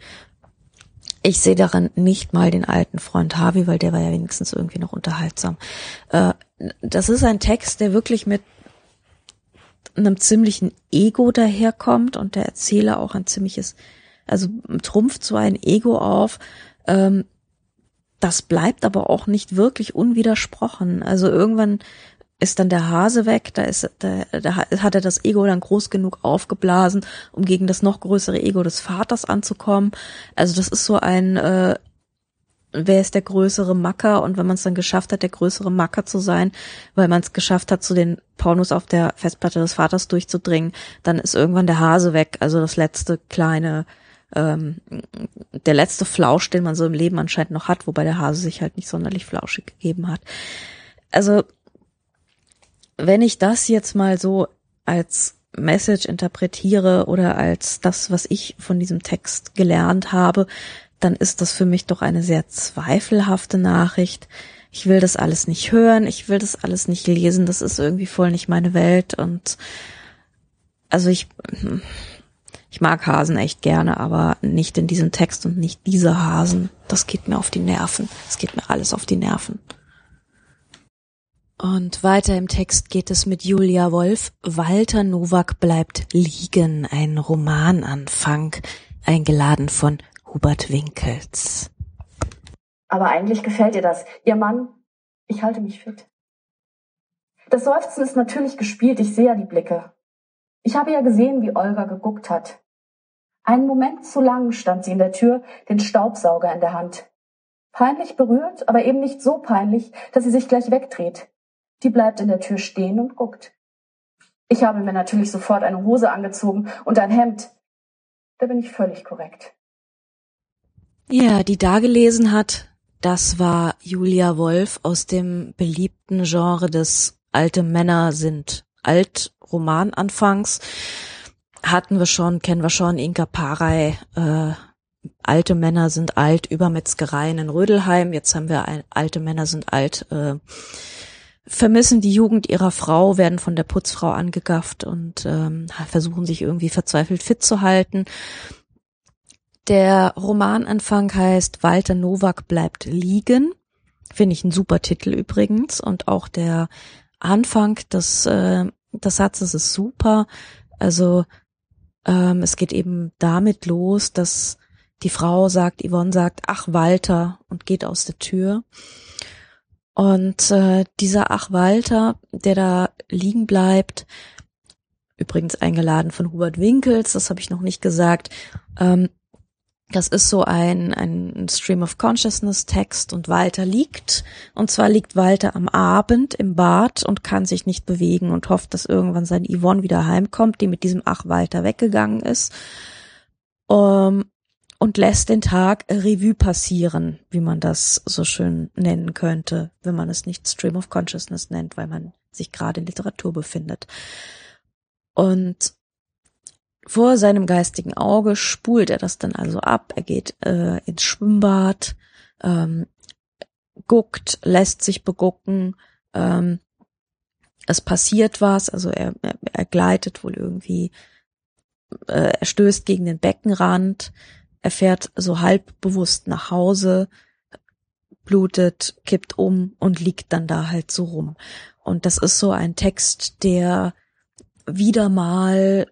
Ich sehe darin nicht mal den alten Freund Harvey, weil der war ja wenigstens irgendwie noch unterhaltsam. Äh, das ist ein Text, der wirklich mit einem ziemlichen Ego daherkommt und der Erzähler auch ein ziemliches, also trumpft so ein Ego auf. Ähm, das bleibt aber auch nicht wirklich unwidersprochen. Also irgendwann ist dann der Hase weg, da ist, da, da hat er das Ego dann groß genug aufgeblasen, um gegen das noch größere Ego des Vaters anzukommen. Also das ist so ein, äh, wer ist der größere Macker und wenn man es dann geschafft hat, der größere Macker zu sein, weil man es geschafft hat, zu den Pornos auf der Festplatte des Vaters durchzudringen, dann ist irgendwann der Hase weg, also das letzte kleine, ähm, der letzte Flausch, den man so im Leben anscheinend noch hat, wobei der Hase sich halt nicht sonderlich flauschig gegeben hat. Also wenn ich das jetzt mal so als Message interpretiere oder als das, was ich von diesem Text gelernt habe, dann ist das für mich doch eine sehr zweifelhafte Nachricht. Ich will das alles nicht hören, ich will das alles nicht lesen, das ist irgendwie voll nicht meine Welt und also ich, ich mag Hasen echt gerne, aber nicht in diesem Text und nicht diese Hasen. Das geht mir auf die Nerven. Es geht mir alles auf die Nerven. Und weiter im Text geht es mit Julia Wolf. Walter Nowak bleibt liegen, ein Romananfang, eingeladen von Hubert Winkels. Aber eigentlich gefällt ihr das. Ihr Mann, ich halte mich fit. Das Seufzen ist natürlich gespielt, ich sehe ja die Blicke. Ich habe ja gesehen, wie Olga geguckt hat. Einen Moment zu lang stand sie in der Tür, den Staubsauger in der Hand. Peinlich berührt, aber eben nicht so peinlich, dass sie sich gleich wegdreht. Die bleibt in der Tür stehen und guckt. Ich habe mir natürlich sofort eine Hose angezogen und ein Hemd. Da bin ich völlig korrekt. Ja, die da gelesen hat, das war Julia Wolf aus dem beliebten Genre des alte Männer sind alt Roman anfangs. Hatten wir schon, kennen wir schon, Inka Parei, äh, alte Männer sind alt, Übermetzgereien in Rödelheim. Jetzt haben wir ein, alte Männer sind alt, äh, vermissen die Jugend ihrer Frau, werden von der Putzfrau angegafft und ähm, versuchen sich irgendwie verzweifelt fit zu halten. Der Romananfang heißt Walter Nowak bleibt liegen. Finde ich ein super Titel übrigens. Und auch der Anfang des, äh, des Satzes ist super. Also ähm, es geht eben damit los, dass die Frau sagt, Yvonne sagt, ach Walter und geht aus der Tür. Und äh, dieser Ach Walter, der da liegen bleibt, übrigens eingeladen von Hubert Winkels, das habe ich noch nicht gesagt, ähm, Das ist so ein, ein Stream of Consciousness Text und Walter liegt. Und zwar liegt Walter am Abend im Bad und kann sich nicht bewegen und hofft, dass irgendwann sein Yvonne wieder heimkommt, die mit diesem Ach Walter weggegangen ist. Um, und lässt den Tag Revue passieren, wie man das so schön nennen könnte, wenn man es nicht Stream of Consciousness nennt, weil man sich gerade in Literatur befindet. Und vor seinem geistigen Auge spult er das dann also ab. Er geht äh, ins Schwimmbad, ähm, guckt, lässt sich begucken. Ähm, es passiert was, also er, er, er gleitet wohl irgendwie, äh, er stößt gegen den Beckenrand, er fährt so halb bewusst nach Hause, blutet, kippt um und liegt dann da halt so rum. Und das ist so ein Text, der wieder mal,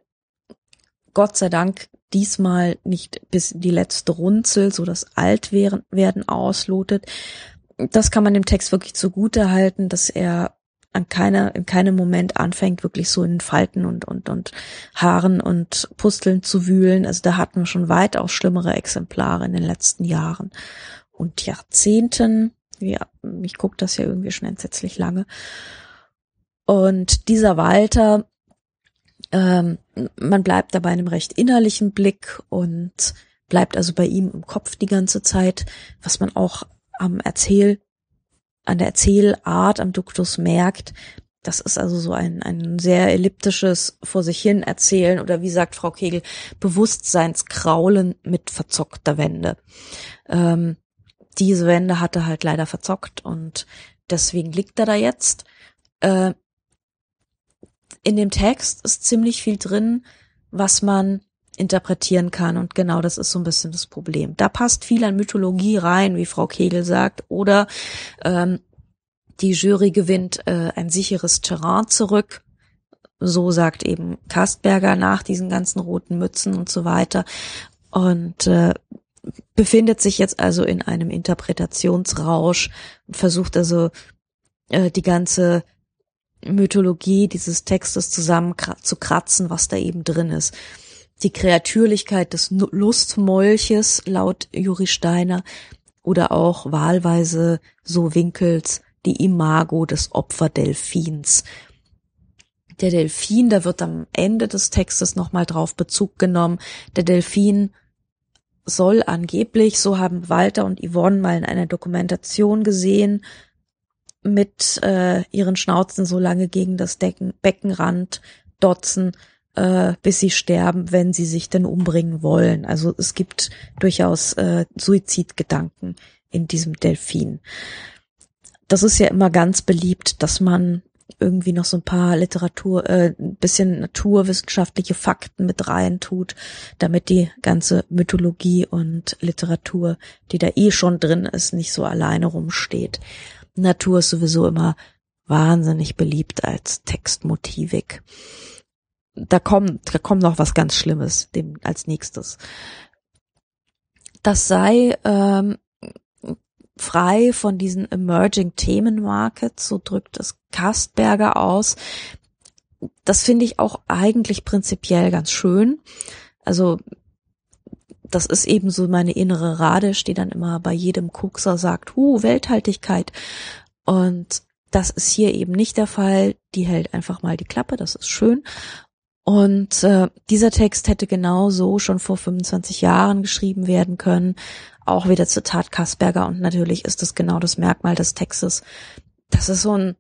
Gott sei Dank, diesmal nicht bis die letzte Runzel, so das Altwerden auslotet. Das kann man dem Text wirklich zugute halten, dass er an keiner, in keinem Moment anfängt, wirklich so in Falten und, und, und Haaren und Pusteln zu wühlen. Also da hatten wir schon weitaus schlimmere Exemplare in den letzten Jahren und Jahrzehnten. Ja, mich guckt das ja irgendwie schon entsetzlich lange. Und dieser Walter, ähm, man bleibt dabei einem recht innerlichen Blick und bleibt also bei ihm im Kopf die ganze Zeit, was man auch am Erzähl an der Erzählart am Duktus merkt. Das ist also so ein, ein sehr elliptisches vor sich hin erzählen oder wie sagt Frau Kegel, Bewusstseinskraulen mit verzockter Wende. Ähm, diese Wende hatte halt leider verzockt und deswegen liegt er da jetzt. Äh, in dem Text ist ziemlich viel drin, was man interpretieren kann. Und genau das ist so ein bisschen das Problem. Da passt viel an Mythologie rein, wie Frau Kegel sagt, oder ähm, die Jury gewinnt äh, ein sicheres Terrain zurück. So sagt eben Kastberger nach diesen ganzen roten Mützen und so weiter. Und äh, befindet sich jetzt also in einem Interpretationsrausch und versucht also äh, die ganze Mythologie dieses Textes zusammen zu kratzen, was da eben drin ist die Kreatürlichkeit des Lustmolches laut Juri Steiner oder auch wahlweise so Winkels die Imago des Opferdelfins. Der Delfin, da wird am Ende des Textes nochmal drauf Bezug genommen. Der Delfin soll angeblich, so haben Walter und Yvonne mal in einer Dokumentation gesehen, mit äh, ihren Schnauzen so lange gegen das Decken, Beckenrand dotzen, äh, bis sie sterben, wenn sie sich denn umbringen wollen. Also es gibt durchaus äh, Suizidgedanken in diesem Delfin. Das ist ja immer ganz beliebt, dass man irgendwie noch so ein paar Literatur, äh, ein bisschen naturwissenschaftliche Fakten mit rein tut, damit die ganze Mythologie und Literatur, die da eh schon drin ist, nicht so alleine rumsteht. Natur ist sowieso immer wahnsinnig beliebt als Textmotivik da kommt, da kommt noch was ganz Schlimmes dem als nächstes. Das sei ähm, frei von diesen emerging Themenmarkets, so drückt es Kastberger aus. Das finde ich auch eigentlich prinzipiell ganz schön. Also das ist eben so meine innere Radisch, die dann immer bei jedem Kuxer sagt, huh, Welthaltigkeit. Und das ist hier eben nicht der Fall. Die hält einfach mal die Klappe, das ist schön. Und äh, dieser Text hätte genauso schon vor 25 Jahren geschrieben werden können. Auch wieder Zitat Kasperger. Und natürlich ist das genau das Merkmal des Textes. Das ist so ein,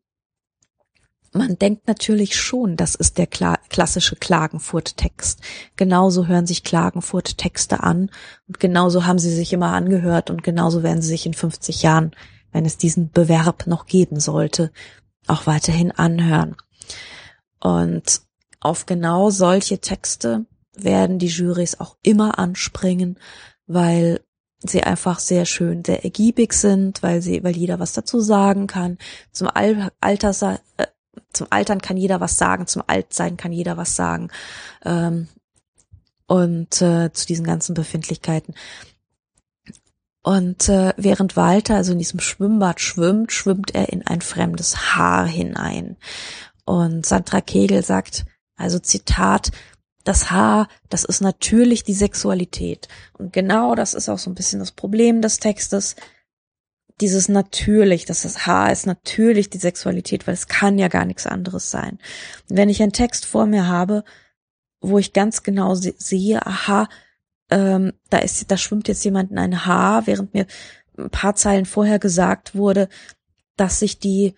man denkt natürlich schon, das ist der kla klassische Klagenfurt-Text. Genauso hören sich Klagenfurt-Texte an. Und genauso haben sie sich immer angehört. Und genauso werden sie sich in 50 Jahren, wenn es diesen Bewerb noch geben sollte, auch weiterhin anhören. Und auf genau solche Texte werden die Jurys auch immer anspringen, weil sie einfach sehr schön, sehr ergiebig sind, weil sie, weil jeder was dazu sagen kann. Zum Al Alter, äh, zum Altern kann jeder was sagen, zum Altsein kann jeder was sagen. Ähm, und äh, zu diesen ganzen Befindlichkeiten. Und äh, während Walter also in diesem Schwimmbad schwimmt, schwimmt er in ein fremdes Haar hinein. Und Sandra Kegel sagt, also Zitat, das Haar, das ist natürlich die Sexualität. Und genau das ist auch so ein bisschen das Problem des Textes. Dieses natürlich, dass das Haar ist natürlich die Sexualität, weil es kann ja gar nichts anderes sein. Wenn ich einen Text vor mir habe, wo ich ganz genau sehe, aha, ähm, da ist, da schwimmt jetzt jemand in ein Haar, während mir ein paar Zeilen vorher gesagt wurde, dass sich die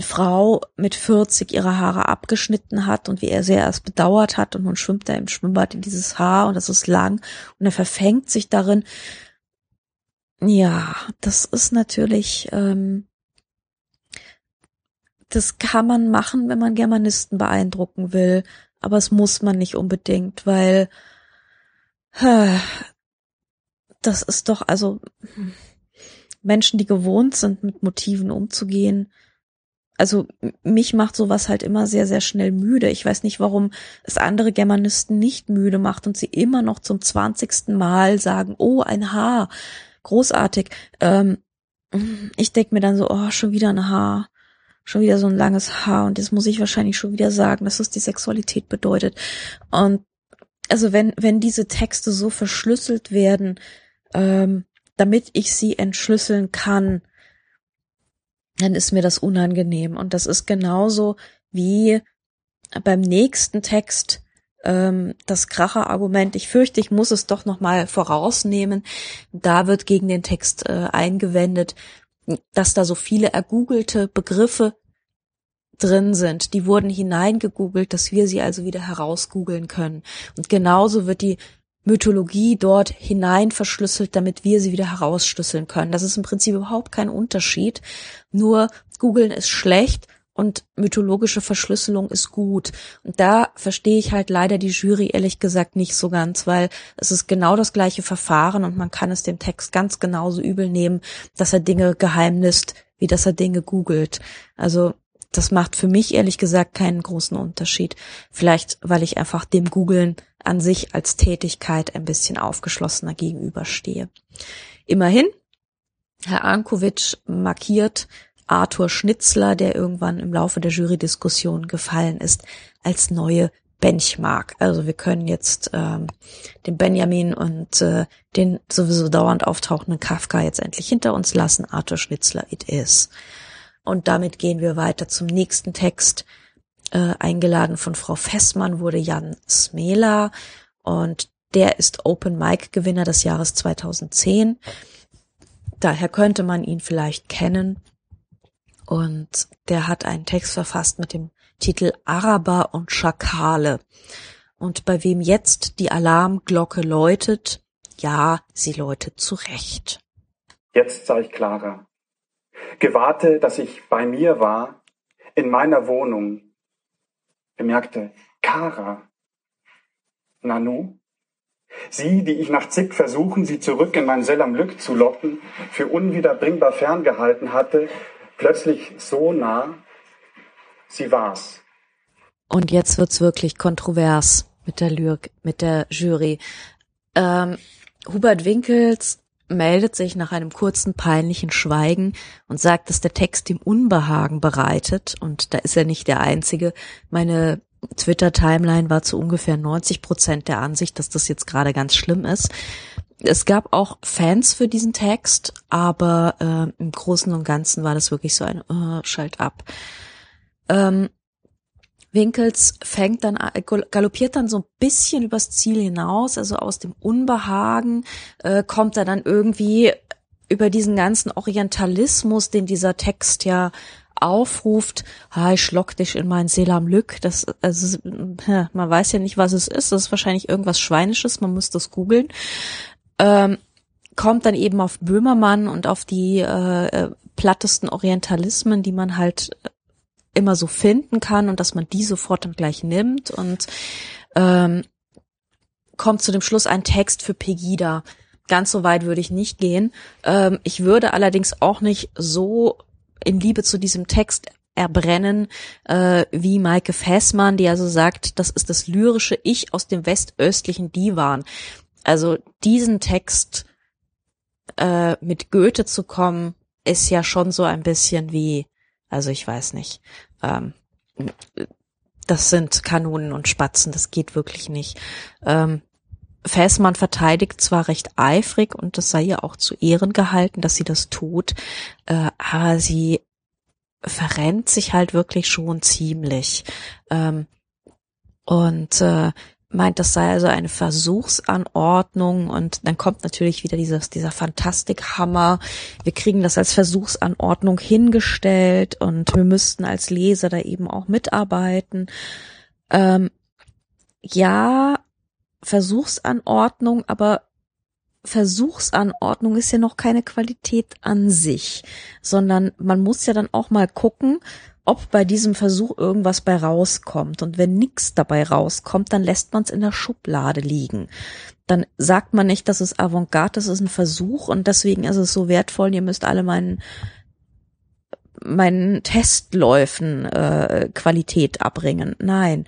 Frau mit 40 ihre Haare abgeschnitten hat und wie er sie erst bedauert hat und nun schwimmt er im Schwimmbad in dieses Haar und das ist lang und er verfängt sich darin. Ja, das ist natürlich, ähm, das kann man machen, wenn man Germanisten beeindrucken will, aber es muss man nicht unbedingt, weil äh, das ist doch, also Menschen, die gewohnt sind, mit Motiven umzugehen, also mich macht sowas halt immer sehr, sehr schnell müde. Ich weiß nicht, warum es andere Germanisten nicht müde macht und sie immer noch zum zwanzigsten Mal sagen, oh, ein Haar, großartig. Ähm, ich denk mir dann so, oh, schon wieder ein Haar, schon wieder so ein langes Haar und jetzt muss ich wahrscheinlich schon wieder sagen, dass es die Sexualität bedeutet. Und also wenn, wenn diese Texte so verschlüsselt werden, ähm, damit ich sie entschlüsseln kann, dann ist mir das unangenehm. Und das ist genauso wie beim nächsten Text ähm, das Kracher-Argument. Ich fürchte, ich muss es doch nochmal vorausnehmen. Da wird gegen den Text äh, eingewendet, dass da so viele ergoogelte Begriffe drin sind. Die wurden hineingegoogelt, dass wir sie also wieder herausgoogeln können. Und genauso wird die Mythologie dort hinein verschlüsselt, damit wir sie wieder herausschlüsseln können. Das ist im Prinzip überhaupt kein Unterschied. Nur googeln ist schlecht und mythologische Verschlüsselung ist gut. Und da verstehe ich halt leider die Jury ehrlich gesagt nicht so ganz, weil es ist genau das gleiche Verfahren und man kann es dem Text ganz genauso übel nehmen, dass er Dinge geheimnist, wie dass er Dinge googelt. Also das macht für mich ehrlich gesagt keinen großen Unterschied. Vielleicht, weil ich einfach dem Googlen an sich als Tätigkeit ein bisschen aufgeschlossener gegenüberstehe. Immerhin, Herr Ankovic markiert Arthur Schnitzler, der irgendwann im Laufe der Jurydiskussion gefallen ist, als neue Benchmark. Also wir können jetzt ähm, den Benjamin und äh, den sowieso dauernd auftauchenden Kafka jetzt endlich hinter uns lassen. Arthur Schnitzler, it is. Und damit gehen wir weiter zum nächsten Text, äh, eingeladen von Frau Fessmann wurde Jan Smela und der ist Open Mic Gewinner des Jahres 2010. Daher könnte man ihn vielleicht kennen. Und der hat einen Text verfasst mit dem Titel Araber und Schakale. Und bei wem jetzt die Alarmglocke läutet, ja, sie läutet zurecht. Jetzt sah ich klarer. Gewahrte, dass ich bei mir war, in meiner Wohnung, bemerkte Kara. Nanu? Sie, die ich nach zig Versuchen, sie zurück in mein Selam Lück zu locken, für unwiederbringbar ferngehalten hatte, plötzlich so nah, sie war's. Und jetzt wird's wirklich kontrovers mit der Lyrik, mit der Jury. Ähm, Hubert Winkels meldet sich nach einem kurzen peinlichen Schweigen und sagt, dass der Text ihm Unbehagen bereitet. Und da ist er nicht der Einzige. Meine Twitter-Timeline war zu ungefähr 90 Prozent der Ansicht, dass das jetzt gerade ganz schlimm ist. Es gab auch Fans für diesen Text, aber äh, im Großen und Ganzen war das wirklich so ein uh, Schalt ab. Ähm, Winkels fängt dann, galoppiert dann so ein bisschen übers Ziel hinaus, also aus dem Unbehagen äh, kommt er dann irgendwie über diesen ganzen Orientalismus, den dieser Text ja aufruft, ha, ich schlock dich in mein Selam Lück, das, also, man weiß ja nicht, was es ist, das ist wahrscheinlich irgendwas Schweinisches, man muss das googeln, ähm, kommt dann eben auf Böhmermann und auf die äh, äh plattesten Orientalismen, die man halt immer so finden kann und dass man die sofort dann gleich nimmt und ähm, kommt zu dem Schluss ein Text für Pegida. Ganz so weit würde ich nicht gehen. Ähm, ich würde allerdings auch nicht so in Liebe zu diesem Text erbrennen, äh, wie Maike Fessmann, die also sagt, das ist das lyrische Ich aus dem westöstlichen Divan. Also diesen Text äh, mit Goethe zu kommen, ist ja schon so ein bisschen wie also ich weiß nicht. Ähm, das sind Kanonen und Spatzen, das geht wirklich nicht. Ähm, Fäßmann verteidigt zwar recht eifrig und das sei ihr auch zu Ehren gehalten, dass sie das tut, äh, aber sie verrennt sich halt wirklich schon ziemlich. Ähm, und äh, meint, das sei also eine Versuchsanordnung und dann kommt natürlich wieder dieses, dieser Fantastikhammer. Wir kriegen das als Versuchsanordnung hingestellt und wir müssten als Leser da eben auch mitarbeiten. Ähm, ja, Versuchsanordnung, aber Versuchsanordnung ist ja noch keine Qualität an sich, sondern man muss ja dann auch mal gucken, ob bei diesem Versuch irgendwas bei rauskommt. Und wenn nichts dabei rauskommt, dann lässt man es in der Schublade liegen. Dann sagt man nicht, das ist Avantgarde, das ist ein Versuch und deswegen ist es so wertvoll, ihr müsst alle meinen meinen Testläufen äh, Qualität abbringen. Nein,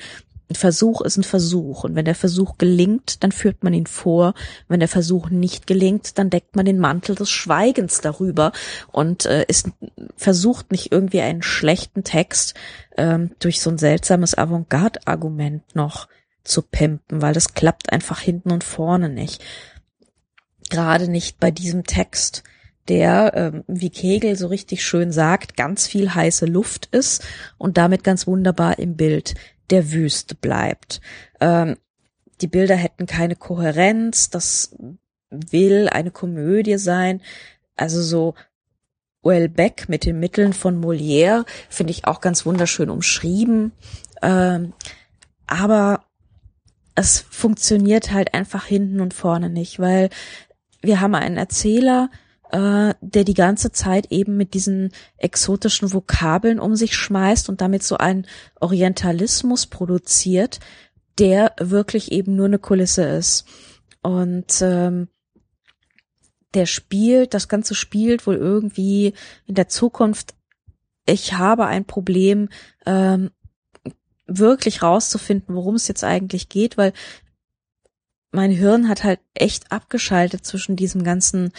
ein Versuch ist ein Versuch. Und wenn der Versuch gelingt, dann führt man ihn vor. Wenn der Versuch nicht gelingt, dann deckt man den Mantel des Schweigens darüber und äh, ist versucht nicht irgendwie einen schlechten Text ähm, durch so ein seltsames Avantgarde-Argument noch zu pimpen, weil das klappt einfach hinten und vorne nicht. Gerade nicht bei diesem Text der, ähm, wie Kegel so richtig schön sagt, ganz viel heiße Luft ist und damit ganz wunderbar im Bild der Wüste bleibt. Ähm, die Bilder hätten keine Kohärenz, das will eine Komödie sein. Also so Beck mit den Mitteln von Molière finde ich auch ganz wunderschön umschrieben. Ähm, aber es funktioniert halt einfach hinten und vorne nicht, weil wir haben einen Erzähler, äh, der die ganze Zeit eben mit diesen exotischen Vokabeln um sich schmeißt und damit so einen Orientalismus produziert, der wirklich eben nur eine Kulisse ist. Und ähm, der spielt, das Ganze spielt wohl irgendwie in der Zukunft. Ich habe ein Problem, ähm, wirklich rauszufinden, worum es jetzt eigentlich geht, weil mein Hirn hat halt echt abgeschaltet zwischen diesem ganzen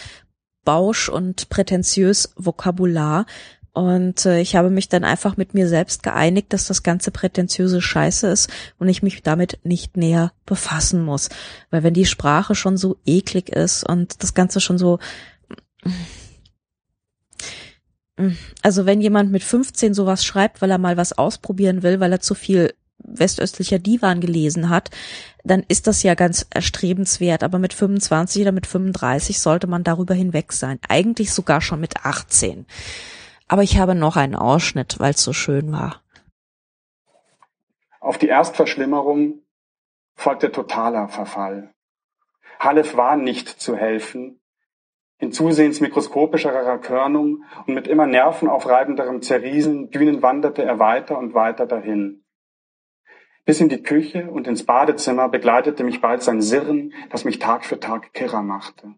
Bausch und prätentiös Vokabular. Und äh, ich habe mich dann einfach mit mir selbst geeinigt, dass das ganze prätentiöse Scheiße ist und ich mich damit nicht näher befassen muss. Weil wenn die Sprache schon so eklig ist und das Ganze schon so also wenn jemand mit 15 sowas schreibt, weil er mal was ausprobieren will, weil er zu viel westöstlicher Divan gelesen hat, dann ist das ja ganz erstrebenswert. Aber mit 25 oder mit 35 sollte man darüber hinweg sein. Eigentlich sogar schon mit 18. Aber ich habe noch einen Ausschnitt, weil es so schön war. Auf die Erstverschlimmerung folgte totaler Verfall. Halef war nicht zu helfen. In zusehends mikroskopischerer Körnung und mit immer nervenaufreibenderem Zerrieseln Dünen wanderte er weiter und weiter dahin. Bis in die Küche und ins Badezimmer begleitete mich bald sein Sirren, das mich Tag für Tag kirrer machte.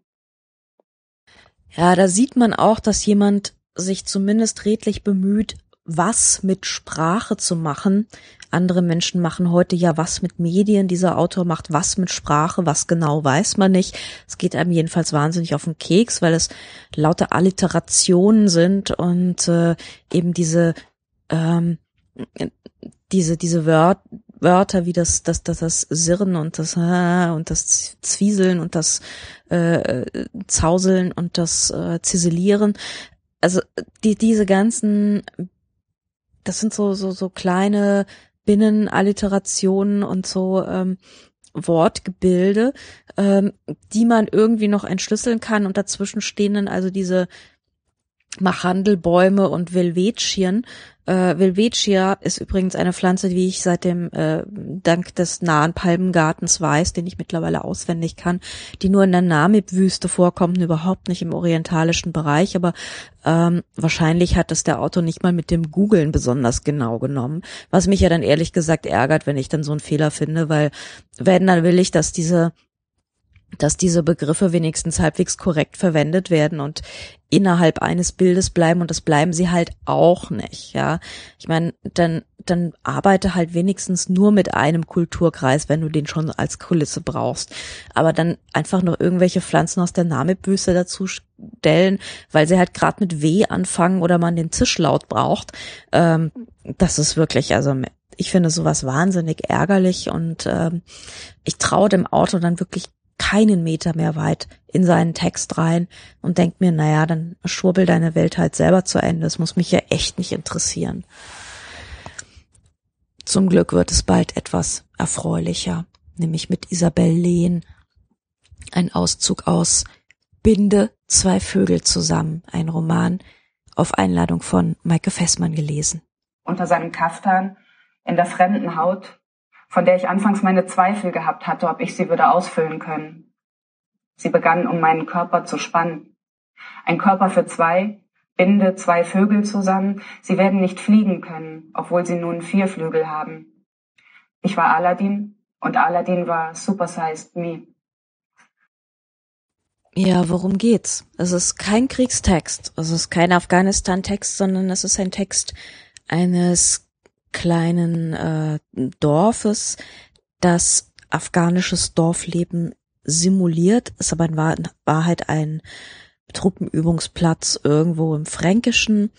Ja, da sieht man auch, dass jemand sich zumindest redlich bemüht, was mit Sprache zu machen. Andere Menschen machen heute ja was mit Medien. Dieser Autor macht was mit Sprache. Was genau weiß man nicht. Es geht einem jedenfalls wahnsinnig auf den Keks, weil es lauter Alliterationen sind und äh, eben diese ähm, diese diese Wörter Wörter wie das, das, das, das Sirren und das und das Zwieseln und das äh, Zauseln und das äh, Ziselieren. Also die, diese ganzen, das sind so, so, so kleine Binnenalliterationen und so ähm, Wortgebilde, ähm, die man irgendwie noch entschlüsseln kann und dazwischen stehen dann also diese Machandelbäume und Velvetschien, äh, Velvetia ist übrigens eine Pflanze, die ich seit dem äh, dank des nahen Palmengartens weiß, den ich mittlerweile auswendig kann, die nur in der Namib-Wüste vorkommt, überhaupt nicht im orientalischen Bereich, aber ähm, wahrscheinlich hat es der Autor nicht mal mit dem Googlen besonders genau genommen, was mich ja dann ehrlich gesagt ärgert, wenn ich dann so einen Fehler finde, weil wenn, dann will ich, dass diese dass diese Begriffe wenigstens halbwegs korrekt verwendet werden und innerhalb eines Bildes bleiben und das bleiben sie halt auch nicht, ja. Ich meine, dann dann arbeite halt wenigstens nur mit einem Kulturkreis, wenn du den schon als Kulisse brauchst. Aber dann einfach noch irgendwelche Pflanzen aus der Namibwüste dazu stellen, weil sie halt gerade mit W anfangen oder man den Zischlaut braucht, ähm, das ist wirklich, also ich finde sowas wahnsinnig ärgerlich und ähm, ich traue dem Autor dann wirklich keinen Meter mehr weit in seinen Text rein und denk mir, naja, dann schwurbel deine Welt halt selber zu Ende. Das muss mich ja echt nicht interessieren. Zum Glück wird es bald etwas erfreulicher, nämlich mit Isabel Lehn. Ein Auszug aus Binde zwei Vögel zusammen, ein Roman auf Einladung von Maike Fessmann gelesen. Unter seinem Kaftan, in der fremden Haut, von der ich anfangs meine Zweifel gehabt hatte, ob ich sie würde ausfüllen können. Sie begann, um meinen Körper zu spannen. Ein Körper für zwei, binde zwei Vögel zusammen, sie werden nicht fliegen können, obwohl sie nun vier Flügel haben. Ich war Aladdin und Aladdin war Supersized Me. Ja, worum geht's? Es ist kein Kriegstext, es ist kein Afghanistan-Text, sondern es ist ein Text eines kleinen äh, Dorfes, das afghanisches Dorfleben simuliert, ist aber in Wahrheit ein Truppenübungsplatz irgendwo im Fränkischen.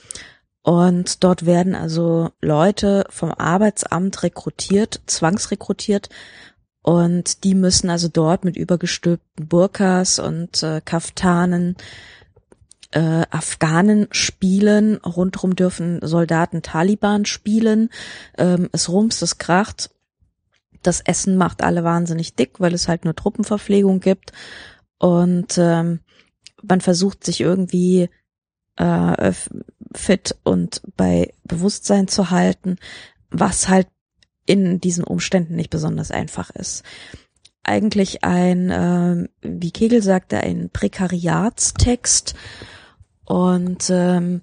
Und dort werden also Leute vom Arbeitsamt rekrutiert, zwangsrekrutiert. Und die müssen also dort mit übergestülpten Burkas und äh, Kaftanen äh, Afghanen spielen, rundrum dürfen Soldaten Taliban spielen, ähm, es rumst, es kracht. Das Essen macht alle wahnsinnig dick, weil es halt nur Truppenverpflegung gibt. Und ähm, man versucht sich irgendwie äh, fit und bei Bewusstsein zu halten, was halt in diesen Umständen nicht besonders einfach ist. Eigentlich ein, äh, wie Kegel sagte, ein Prekariatstext, und ähm,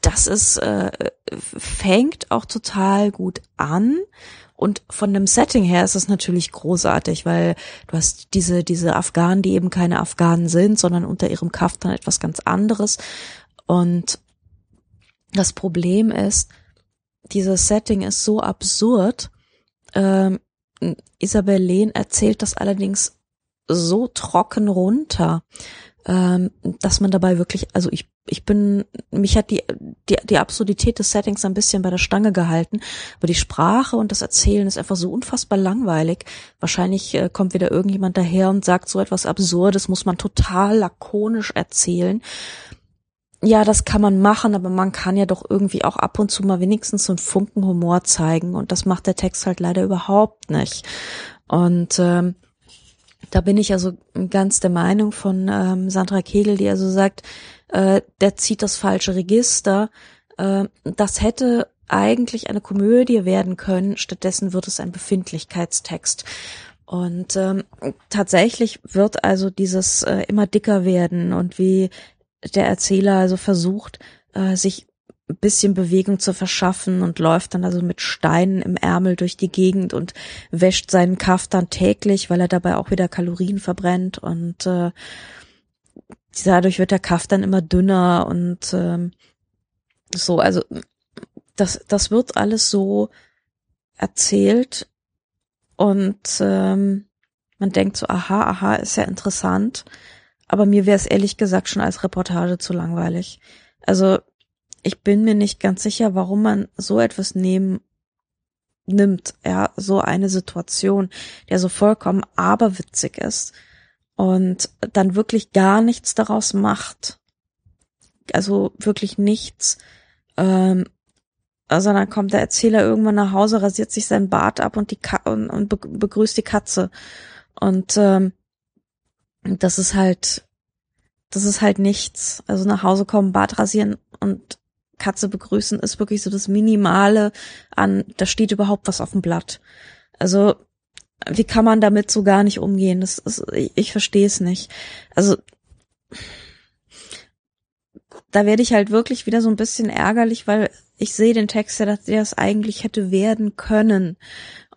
das ist äh, fängt auch total gut an. Und von dem Setting her ist es natürlich großartig, weil du hast diese, diese Afghanen, die eben keine Afghanen sind, sondern unter ihrem Kaftan etwas ganz anderes. Und das Problem ist, dieses Setting ist so absurd. Ähm, Isabel Lehn erzählt das allerdings so trocken runter ähm, dass man dabei wirklich, also ich, ich bin, mich hat die, die, die Absurdität des Settings ein bisschen bei der Stange gehalten, aber die Sprache und das Erzählen ist einfach so unfassbar langweilig. Wahrscheinlich äh, kommt wieder irgendjemand daher und sagt so etwas Absurdes, muss man total lakonisch erzählen. Ja, das kann man machen, aber man kann ja doch irgendwie auch ab und zu mal wenigstens so einen Funken Humor zeigen und das macht der Text halt leider überhaupt nicht. Und ähm, da bin ich also ganz der Meinung von ähm, Sandra Kegel, die also sagt, äh, der zieht das falsche Register. Äh, das hätte eigentlich eine Komödie werden können, stattdessen wird es ein Befindlichkeitstext. Und ähm, tatsächlich wird also dieses äh, immer dicker werden und wie der Erzähler also versucht, äh, sich bisschen Bewegung zu verschaffen und läuft dann also mit Steinen im Ärmel durch die Gegend und wäscht seinen Kaff dann täglich, weil er dabei auch wieder Kalorien verbrennt und äh, dadurch wird der Kaff dann immer dünner und ähm, so, also das, das wird alles so erzählt und ähm, man denkt so, aha, aha, ist ja interessant, aber mir wäre es ehrlich gesagt schon als Reportage zu langweilig. Also ich bin mir nicht ganz sicher, warum man so etwas nehmen nimmt, ja, so eine Situation, der so vollkommen aberwitzig ist und dann wirklich gar nichts daraus macht. Also wirklich nichts. Ähm, also dann kommt der Erzähler irgendwann nach Hause, rasiert sich sein Bart ab und die Ka und, und begrüßt die Katze. Und ähm, das ist halt, das ist halt nichts. Also nach Hause kommen, Bart rasieren und Katze begrüßen ist wirklich so das Minimale an, da steht überhaupt was auf dem Blatt. Also, wie kann man damit so gar nicht umgehen? Das ist, ich, ich verstehe es nicht. Also, da werde ich halt wirklich wieder so ein bisschen ärgerlich, weil ich sehe den Text, der, der es eigentlich hätte werden können.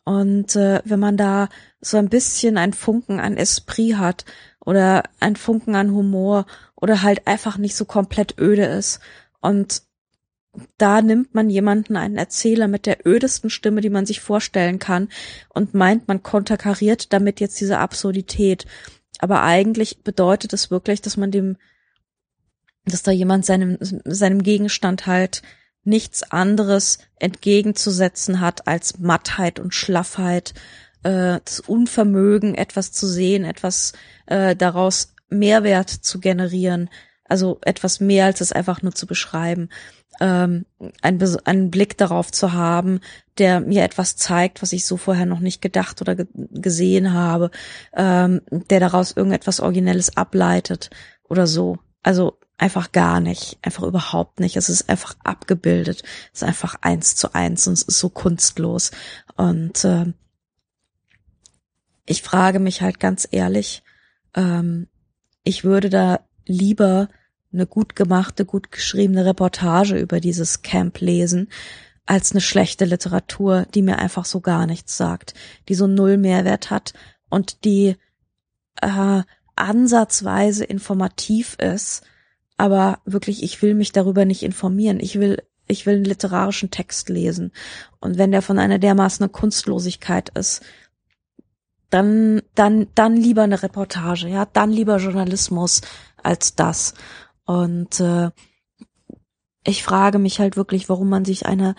Und äh, wenn man da so ein bisschen ein Funken an Esprit hat oder ein Funken an Humor oder halt einfach nicht so komplett öde ist und da nimmt man jemanden, einen Erzähler mit der ödesten Stimme, die man sich vorstellen kann und meint, man konterkariert damit jetzt diese Absurdität. Aber eigentlich bedeutet es wirklich, dass man dem, dass da jemand seinem, seinem Gegenstand halt nichts anderes entgegenzusetzen hat als Mattheit und Schlaffheit, äh, das Unvermögen, etwas zu sehen, etwas äh, daraus Mehrwert zu generieren, also etwas mehr als es einfach nur zu beschreiben, ähm, einen, einen Blick darauf zu haben, der mir etwas zeigt, was ich so vorher noch nicht gedacht oder ge gesehen habe, ähm, der daraus irgendetwas Originelles ableitet oder so. Also einfach gar nicht, einfach überhaupt nicht. Es ist einfach abgebildet, es ist einfach eins zu eins und es ist so kunstlos. Und äh, ich frage mich halt ganz ehrlich, ähm, ich würde da lieber eine gut gemachte, gut geschriebene Reportage über dieses Camp lesen, als eine schlechte Literatur, die mir einfach so gar nichts sagt, die so null Mehrwert hat und die äh, ansatzweise informativ ist, aber wirklich, ich will mich darüber nicht informieren. Ich will, ich will einen literarischen Text lesen. Und wenn der von einer dermaßen Kunstlosigkeit ist, dann, dann, dann lieber eine Reportage, ja, dann lieber Journalismus als das. Und äh, ich frage mich halt wirklich, warum man sich einer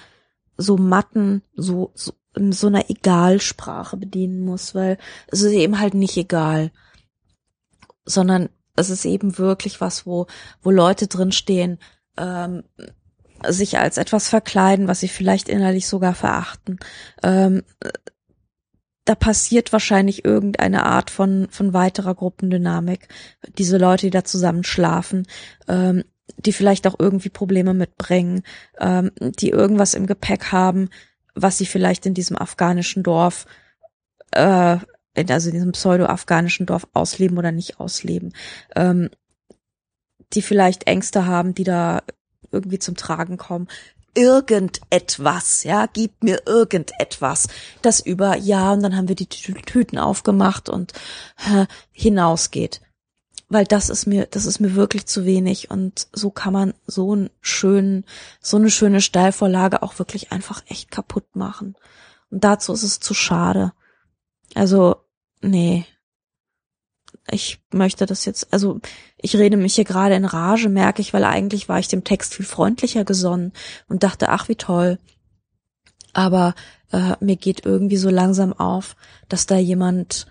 so matten, so, so in so einer Egalsprache bedienen muss, weil es ist eben halt nicht egal, sondern es ist eben wirklich was, wo, wo Leute drinstehen, ähm, sich als etwas verkleiden, was sie vielleicht innerlich sogar verachten. Ähm, da passiert wahrscheinlich irgendeine Art von, von weiterer Gruppendynamik. Diese Leute, die da zusammen schlafen, ähm, die vielleicht auch irgendwie Probleme mitbringen, ähm, die irgendwas im Gepäck haben, was sie vielleicht in diesem afghanischen Dorf äh, also in diesem pseudo-afghanischen Dorf ausleben oder nicht ausleben, ähm, die vielleicht Ängste haben, die da irgendwie zum Tragen kommen. Irgendetwas, ja, gib mir irgendetwas, das über, ja, und dann haben wir die Tüten aufgemacht und äh, hinausgeht. Weil das ist mir, das ist mir wirklich zu wenig und so kann man so einen schönen, so eine schöne Steilvorlage auch wirklich einfach echt kaputt machen. Und dazu ist es zu schade. Also, nee. Ich möchte das jetzt, also ich rede mich hier gerade in Rage, merke ich, weil eigentlich war ich dem Text viel freundlicher gesonnen und dachte, ach wie toll. Aber äh, mir geht irgendwie so langsam auf, dass da jemand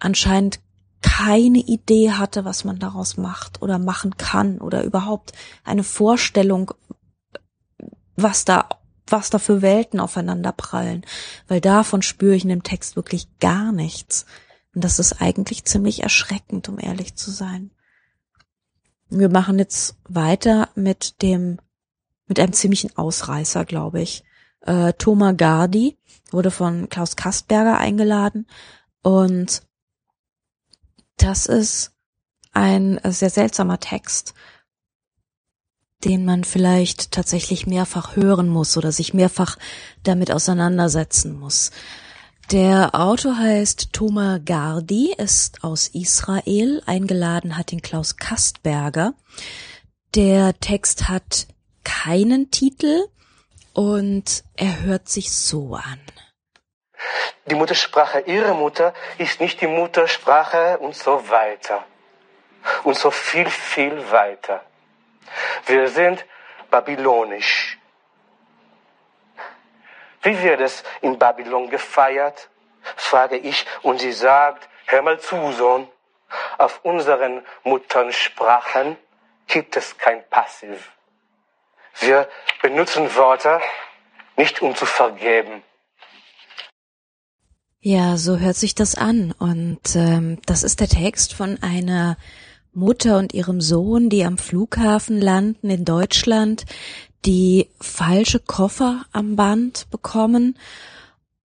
anscheinend keine Idee hatte, was man daraus macht oder machen kann oder überhaupt eine Vorstellung, was da was da für Welten aufeinander prallen, weil davon spüre ich in dem Text wirklich gar nichts. Und das ist eigentlich ziemlich erschreckend, um ehrlich zu sein. Wir machen jetzt weiter mit dem, mit einem ziemlichen Ausreißer, glaube ich. Äh, Thomas Gardi wurde von Klaus Kastberger eingeladen und das ist ein sehr seltsamer Text den man vielleicht tatsächlich mehrfach hören muss oder sich mehrfach damit auseinandersetzen muss. Der Autor heißt Thomas Gardi, ist aus Israel, eingeladen hat ihn Klaus Kastberger. Der Text hat keinen Titel und er hört sich so an. Die Muttersprache ihrer Mutter ist nicht die Muttersprache und so weiter. Und so viel, viel weiter. Wir sind babylonisch. Wie wird es in Babylon gefeiert? frage ich und sie sagt, hör mal zu, Sohn, auf unseren Muttersprachen gibt es kein Passiv. Wir benutzen Wörter nicht um zu vergeben. Ja, so hört sich das an. Und ähm, das ist der Text von einer Mutter und ihrem Sohn, die am Flughafen landen in Deutschland, die falsche Koffer am Band bekommen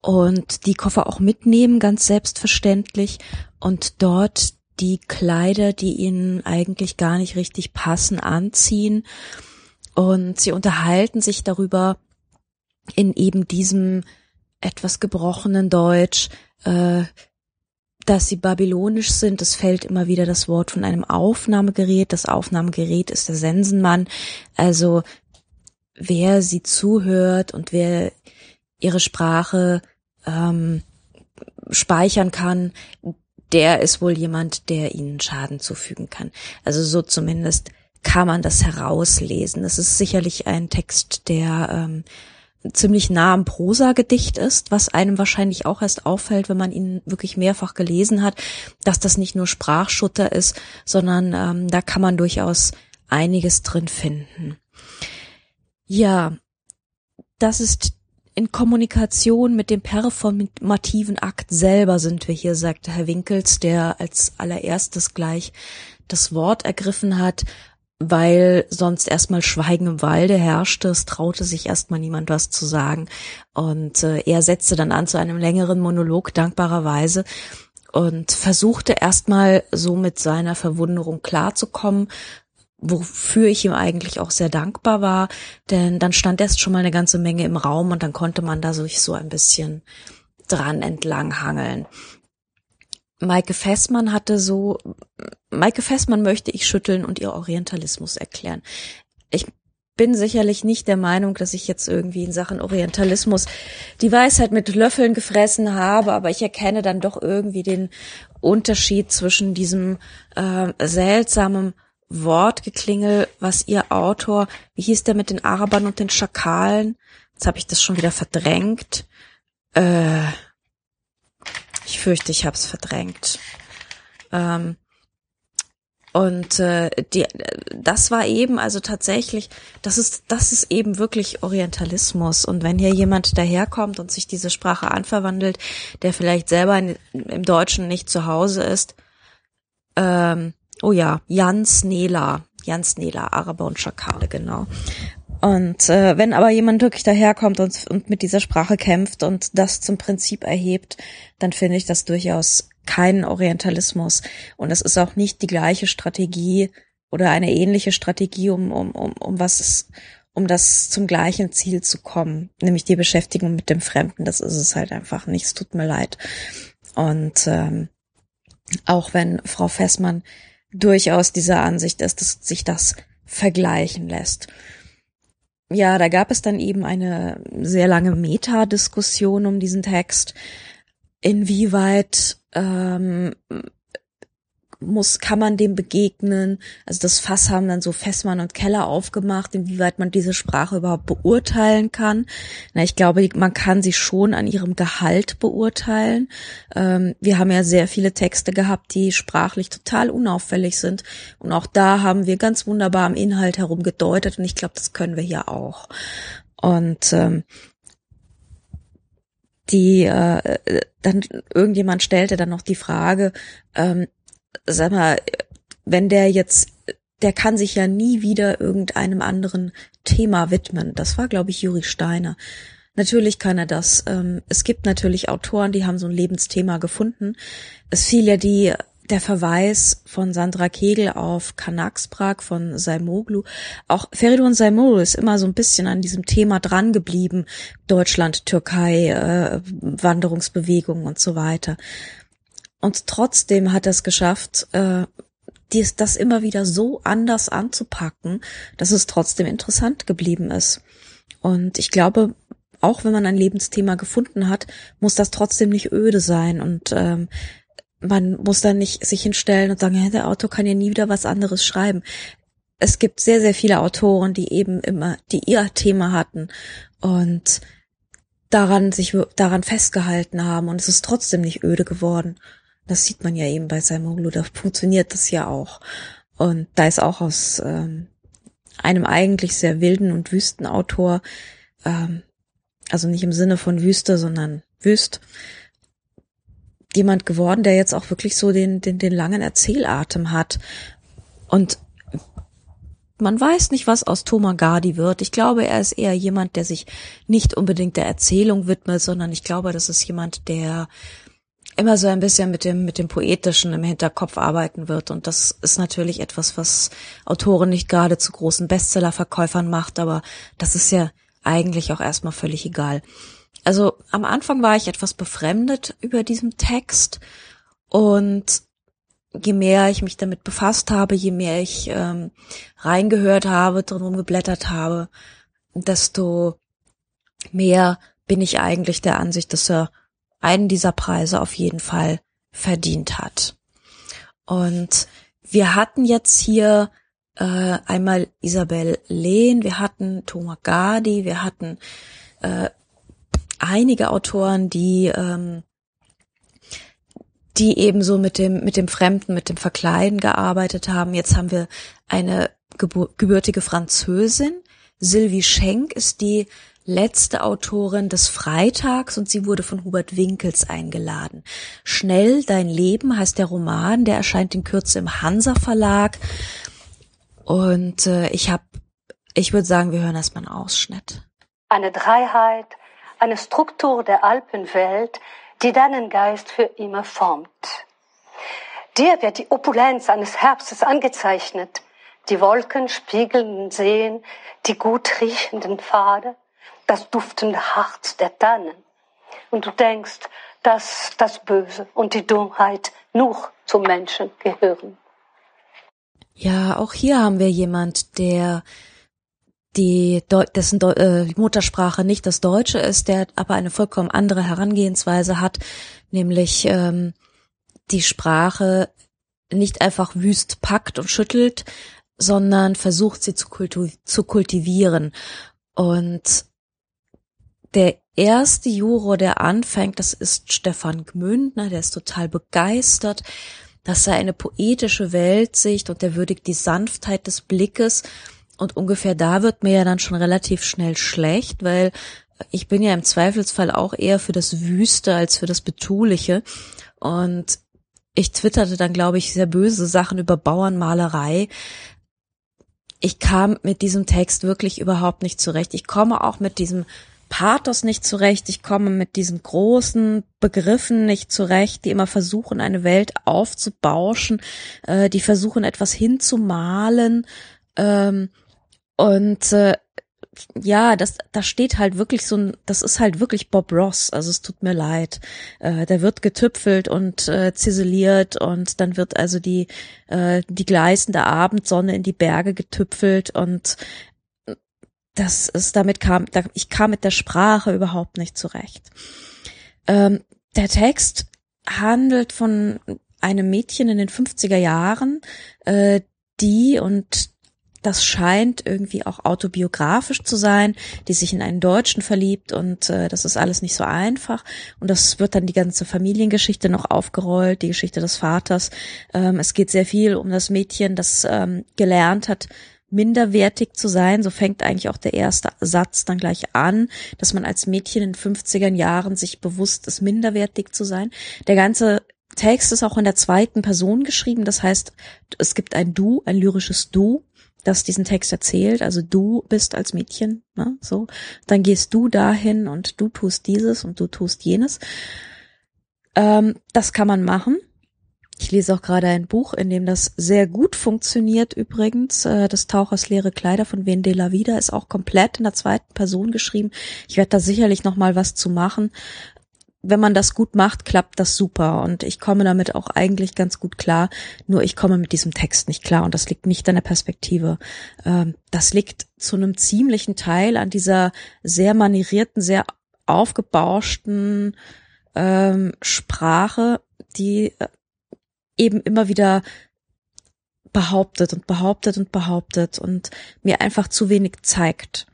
und die Koffer auch mitnehmen, ganz selbstverständlich, und dort die Kleider, die ihnen eigentlich gar nicht richtig passen, anziehen. Und sie unterhalten sich darüber in eben diesem etwas gebrochenen Deutsch, äh, dass sie babylonisch sind. Es fällt immer wieder das Wort von einem Aufnahmegerät. Das Aufnahmegerät ist der Sensenmann. Also wer sie zuhört und wer ihre Sprache ähm, speichern kann, der ist wohl jemand, der ihnen Schaden zufügen kann. Also so zumindest kann man das herauslesen. Es ist sicherlich ein Text, der ähm, ziemlich nah am Prosa-Gedicht ist, was einem wahrscheinlich auch erst auffällt, wenn man ihn wirklich mehrfach gelesen hat, dass das nicht nur Sprachschutter ist, sondern ähm, da kann man durchaus einiges drin finden. Ja, das ist in Kommunikation mit dem performativen Akt selber sind wir hier, sagte Herr Winkels, der als allererstes gleich das Wort ergriffen hat weil sonst erstmal Schweigen im Walde herrschte. Es traute sich erstmal niemand was zu sagen. Und äh, er setzte dann an zu einem längeren Monolog, dankbarerweise, und versuchte erstmal so mit seiner Verwunderung klarzukommen, wofür ich ihm eigentlich auch sehr dankbar war, denn dann stand erst schon mal eine ganze Menge im Raum und dann konnte man da sich so ein bisschen dran entlang hangeln. Maike Fessmann hatte so, Maike Fessmann möchte ich schütteln und ihr Orientalismus erklären. Ich bin sicherlich nicht der Meinung, dass ich jetzt irgendwie in Sachen Orientalismus die Weisheit mit Löffeln gefressen habe, aber ich erkenne dann doch irgendwie den Unterschied zwischen diesem äh, seltsamen Wortgeklingel, was ihr Autor, wie hieß der mit den Arabern und den Schakalen? Jetzt habe ich das schon wieder verdrängt. Äh, ich fürchte, ich habe es verdrängt. Ähm, und äh, die, das war eben also tatsächlich, das ist, das ist eben wirklich Orientalismus. Und wenn hier jemand daherkommt und sich diese Sprache anverwandelt, der vielleicht selber in, im Deutschen nicht zu Hause ist, ähm, oh ja, Jans Nela, Jans Nela, Araber und Schakale, genau. Und äh, wenn aber jemand wirklich daherkommt und, und mit dieser Sprache kämpft und das zum Prinzip erhebt, dann finde ich das durchaus keinen Orientalismus. Und es ist auch nicht die gleiche Strategie oder eine ähnliche Strategie, um, um, um, um was es, um das zum gleichen Ziel zu kommen, nämlich die Beschäftigung mit dem Fremden. Das ist es halt einfach nicht. Es tut mir leid. Und ähm, auch wenn Frau Fessmann durchaus dieser Ansicht ist, dass sich das vergleichen lässt. Ja, da gab es dann eben eine sehr lange Metadiskussion um diesen Text, inwieweit ähm, muss, kann man dem begegnen? Also das Fass haben dann so Fessmann und Keller aufgemacht, inwieweit man diese Sprache überhaupt beurteilen kann. Na, ich glaube, man kann sie schon an ihrem Gehalt beurteilen. Ähm, wir haben ja sehr viele Texte gehabt, die sprachlich total unauffällig sind. Und auch da haben wir ganz wunderbar am Inhalt herumgedeutet. Und ich glaube, das können wir hier auch. Und ähm, die äh, dann irgendjemand stellte dann noch die Frage, ähm, sag mal, wenn der jetzt, der kann sich ja nie wieder irgendeinem anderen Thema widmen. Das war, glaube ich, Juri Steiner. Natürlich kann er das. Ähm, es gibt natürlich Autoren, die haben so ein Lebensthema gefunden. Es fiel ja die der Verweis von Sandra Kegel auf Kanaksprag von Saimoglu. Auch Feridun Saimoglu ist immer so ein bisschen an diesem Thema dran geblieben. Deutschland, Türkei, äh, Wanderungsbewegungen und so weiter. Und trotzdem hat er es geschafft, äh, dies, das immer wieder so anders anzupacken, dass es trotzdem interessant geblieben ist. Und ich glaube, auch wenn man ein Lebensthema gefunden hat, muss das trotzdem nicht öde sein und ähm, man muss dann nicht sich hinstellen und sagen, der Autor kann ja nie wieder was anderes schreiben. Es gibt sehr, sehr viele Autoren, die eben immer, die ihr Thema hatten und daran sich daran festgehalten haben und es ist trotzdem nicht öde geworden. Das sieht man ja eben bei Saimoglu, da funktioniert das ja auch. Und da ist auch aus ähm, einem eigentlich sehr wilden und wüsten Autor, ähm, also nicht im Sinne von Wüste, sondern wüst, jemand geworden, der jetzt auch wirklich so den, den, den langen Erzählatem hat. Und man weiß nicht, was aus Thomas Gardi wird. Ich glaube, er ist eher jemand, der sich nicht unbedingt der Erzählung widmet, sondern ich glaube, das ist jemand, der immer so ein bisschen mit dem, mit dem Poetischen im Hinterkopf arbeiten wird. Und das ist natürlich etwas, was Autoren nicht gerade zu großen Bestsellerverkäufern macht, aber das ist ja eigentlich auch erstmal völlig egal. Also am Anfang war ich etwas befremdet über diesen Text und je mehr ich mich damit befasst habe, je mehr ich ähm, reingehört habe, drum geblättert habe, desto mehr bin ich eigentlich der Ansicht, dass er einen dieser Preise auf jeden Fall verdient hat. Und wir hatten jetzt hier äh, einmal Isabel Lehn, wir hatten Thomas Gadi, wir hatten äh, einige Autoren, die ähm, die eben so mit dem mit dem Fremden, mit dem Verkleiden gearbeitet haben. Jetzt haben wir eine gebürtige Französin. Sylvie Schenk ist die letzte Autorin des Freitags und sie wurde von Hubert Winkels eingeladen. Schnell dein Leben heißt der Roman, der erscheint in Kürze im Hansa Verlag. Und äh, ich habe, ich würde sagen, wir hören erstmal einen Ausschnitt. Eine Dreiheit, eine Struktur der Alpenwelt, die deinen Geist für immer formt. Dir wird die Opulenz eines Herbstes angezeichnet, die Wolken spiegelnden Seen, die gut riechenden Pfade, das duftende Harz der Tannen. Und du denkst, dass das Böse und die Dummheit nur zum Menschen gehören. Ja, auch hier haben wir jemand, der die dessen äh, Muttersprache nicht das Deutsche ist, der aber eine vollkommen andere Herangehensweise hat, nämlich ähm, die Sprache nicht einfach wüst packt und schüttelt, sondern versucht sie zu, zu kultivieren. Und der erste Juror, der anfängt, das ist Stefan Gmündner, der ist total begeistert, dass er eine poetische Weltsicht und der würdigt die Sanftheit des Blickes. Und ungefähr da wird mir ja dann schon relativ schnell schlecht, weil ich bin ja im Zweifelsfall auch eher für das Wüste als für das Betuliche. Und ich twitterte dann, glaube ich, sehr böse Sachen über Bauernmalerei, ich kam mit diesem Text wirklich überhaupt nicht zurecht. Ich komme auch mit diesem Pathos nicht zurecht. Ich komme mit diesen großen Begriffen nicht zurecht, die immer versuchen, eine Welt aufzubauschen, äh, die versuchen, etwas hinzumalen. Ähm, und äh, ja, das, da steht halt wirklich so ein, das ist halt wirklich Bob Ross. Also es tut mir leid. Äh, der wird getüpfelt und äh, ziseliert und dann wird also die äh, die gleißende Abendsonne in die Berge getüpfelt und das ist damit kam, da, ich kam mit der Sprache überhaupt nicht zurecht. Ähm, der Text handelt von einem Mädchen in den 50er Jahren, äh, die und das scheint irgendwie auch autobiografisch zu sein, die sich in einen Deutschen verliebt und äh, das ist alles nicht so einfach. Und das wird dann die ganze Familiengeschichte noch aufgerollt, die Geschichte des Vaters. Ähm, es geht sehr viel um das Mädchen, das ähm, gelernt hat, minderwertig zu sein. So fängt eigentlich auch der erste Satz dann gleich an, dass man als Mädchen in 50er Jahren sich bewusst ist, minderwertig zu sein. Der ganze Text ist auch in der zweiten Person geschrieben. Das heißt, es gibt ein Du, ein lyrisches Du das diesen Text erzählt, also du bist als Mädchen, ne, so, dann gehst du dahin und du tust dieses und du tust jenes. Ähm, das kann man machen. Ich lese auch gerade ein Buch, in dem das sehr gut funktioniert übrigens. Äh, das Tauchers leere Kleider von Wen la Vida ist auch komplett in der zweiten Person geschrieben. Ich werde da sicherlich noch mal was zu machen wenn man das gut macht, klappt das super und ich komme damit auch eigentlich ganz gut klar. Nur ich komme mit diesem Text nicht klar und das liegt nicht an der Perspektive. Ähm, das liegt zu einem ziemlichen Teil an dieser sehr manierierten, sehr aufgebauschten ähm, Sprache, die äh, eben immer wieder behauptet und behauptet und behauptet und mir einfach zu wenig zeigt.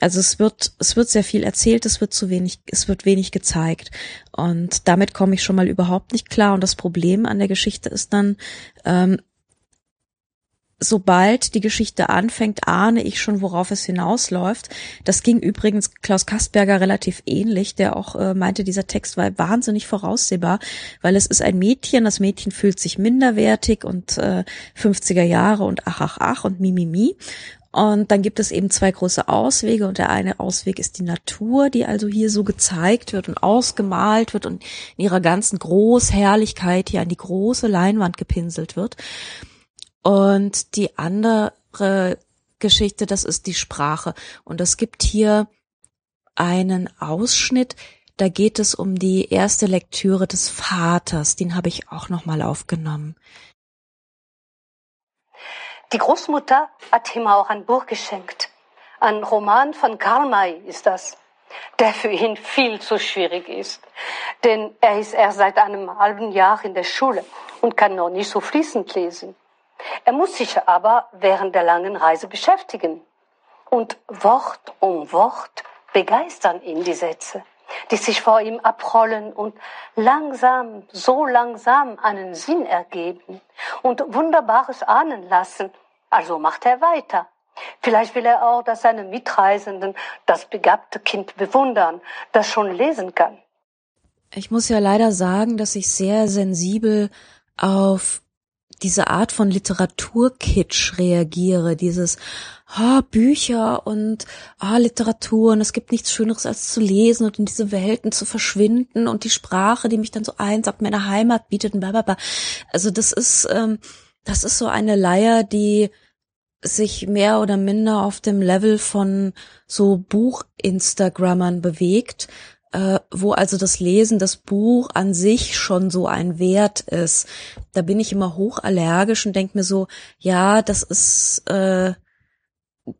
Also es wird, es wird sehr viel erzählt, es wird zu wenig, es wird wenig gezeigt. Und damit komme ich schon mal überhaupt nicht klar. Und das Problem an der Geschichte ist dann, ähm, sobald die Geschichte anfängt, ahne ich schon, worauf es hinausläuft. Das ging übrigens Klaus Kastberger relativ ähnlich, der auch äh, meinte, dieser Text war wahnsinnig voraussehbar, weil es ist ein Mädchen, das Mädchen fühlt sich minderwertig und äh, 50er Jahre und ach, ach, ach und mi, mi, mi. Und dann gibt es eben zwei große Auswege und der eine Ausweg ist die Natur, die also hier so gezeigt wird und ausgemalt wird und in ihrer ganzen Großherrlichkeit hier an die große Leinwand gepinselt wird. Und die andere Geschichte, das ist die Sprache. Und es gibt hier einen Ausschnitt, da geht es um die erste Lektüre des Vaters, den habe ich auch nochmal aufgenommen. Die Großmutter hat ihm auch ein Buch geschenkt. Ein Roman von Karl May ist das, der für ihn viel zu schwierig ist. Denn er ist erst seit einem halben Jahr in der Schule und kann noch nicht so fließend lesen. Er muss sich aber während der langen Reise beschäftigen. Und Wort um Wort begeistern ihn die Sätze, die sich vor ihm abrollen und langsam, so langsam einen Sinn ergeben und Wunderbares ahnen lassen. Also macht er weiter. Vielleicht will er auch, dass seine Mitreisenden das begabte Kind bewundern, das schon lesen kann. Ich muss ja leider sagen, dass ich sehr sensibel auf diese Art von Literaturkitsch reagiere, dieses ah, Bücher und ah, Literatur und es gibt nichts Schöneres als zu lesen und in diese Welten zu verschwinden und die Sprache, die mich dann so einsagt, meine Heimat bietet und bla. Also das ist, ähm, das ist so eine Leier, die sich mehr oder minder auf dem Level von so Buch-Instagrammern bewegt, äh, wo also das Lesen, das Buch an sich schon so ein Wert ist. Da bin ich immer hochallergisch und denke mir so, ja, das ist, äh,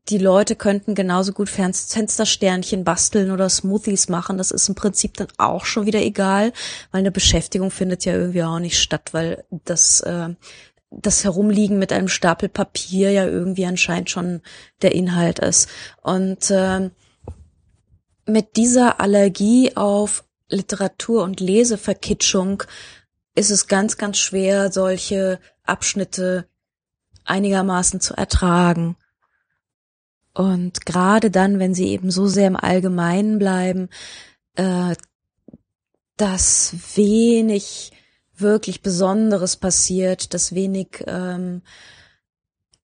die Leute könnten genauso gut Fenstersternchen basteln oder Smoothies machen. Das ist im Prinzip dann auch schon wieder egal, weil eine Beschäftigung findet ja irgendwie auch nicht statt, weil das äh, das Herumliegen mit einem Stapel Papier ja irgendwie anscheinend schon der Inhalt ist. Und äh, mit dieser Allergie auf Literatur und Leseverkitschung ist es ganz, ganz schwer, solche Abschnitte einigermaßen zu ertragen. Und gerade dann, wenn sie eben so sehr im Allgemeinen bleiben, äh, dass wenig wirklich Besonderes passiert, dass wenig ähm,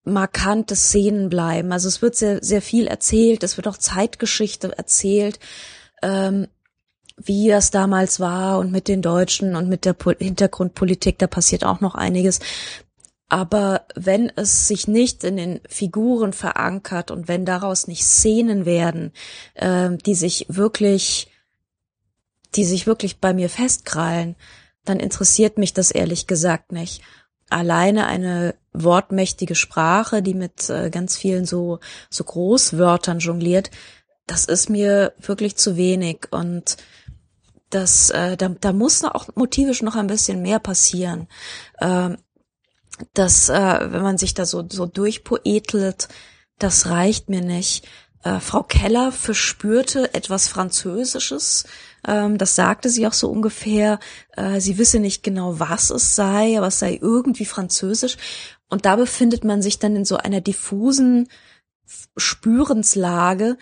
markante Szenen bleiben. Also es wird sehr, sehr viel erzählt, es wird auch Zeitgeschichte erzählt, ähm, wie das damals war und mit den Deutschen und mit der Pol Hintergrundpolitik, da passiert auch noch einiges. Aber wenn es sich nicht in den Figuren verankert und wenn daraus nicht Szenen werden, äh, die sich wirklich, die sich wirklich bei mir festkrallen, dann interessiert mich das ehrlich gesagt nicht. Alleine eine wortmächtige Sprache, die mit äh, ganz vielen so, so Großwörtern jongliert, das ist mir wirklich zu wenig und das, äh, da, da muss auch motivisch noch ein bisschen mehr passieren. Ähm, das, äh, wenn man sich da so, so durchpoetelt, das reicht mir nicht. Frau Keller verspürte etwas Französisches. Ähm, das sagte sie auch so ungefähr. Äh, sie wisse nicht genau, was es sei, aber es sei irgendwie französisch. Und da befindet man sich dann in so einer diffusen Spürenslage,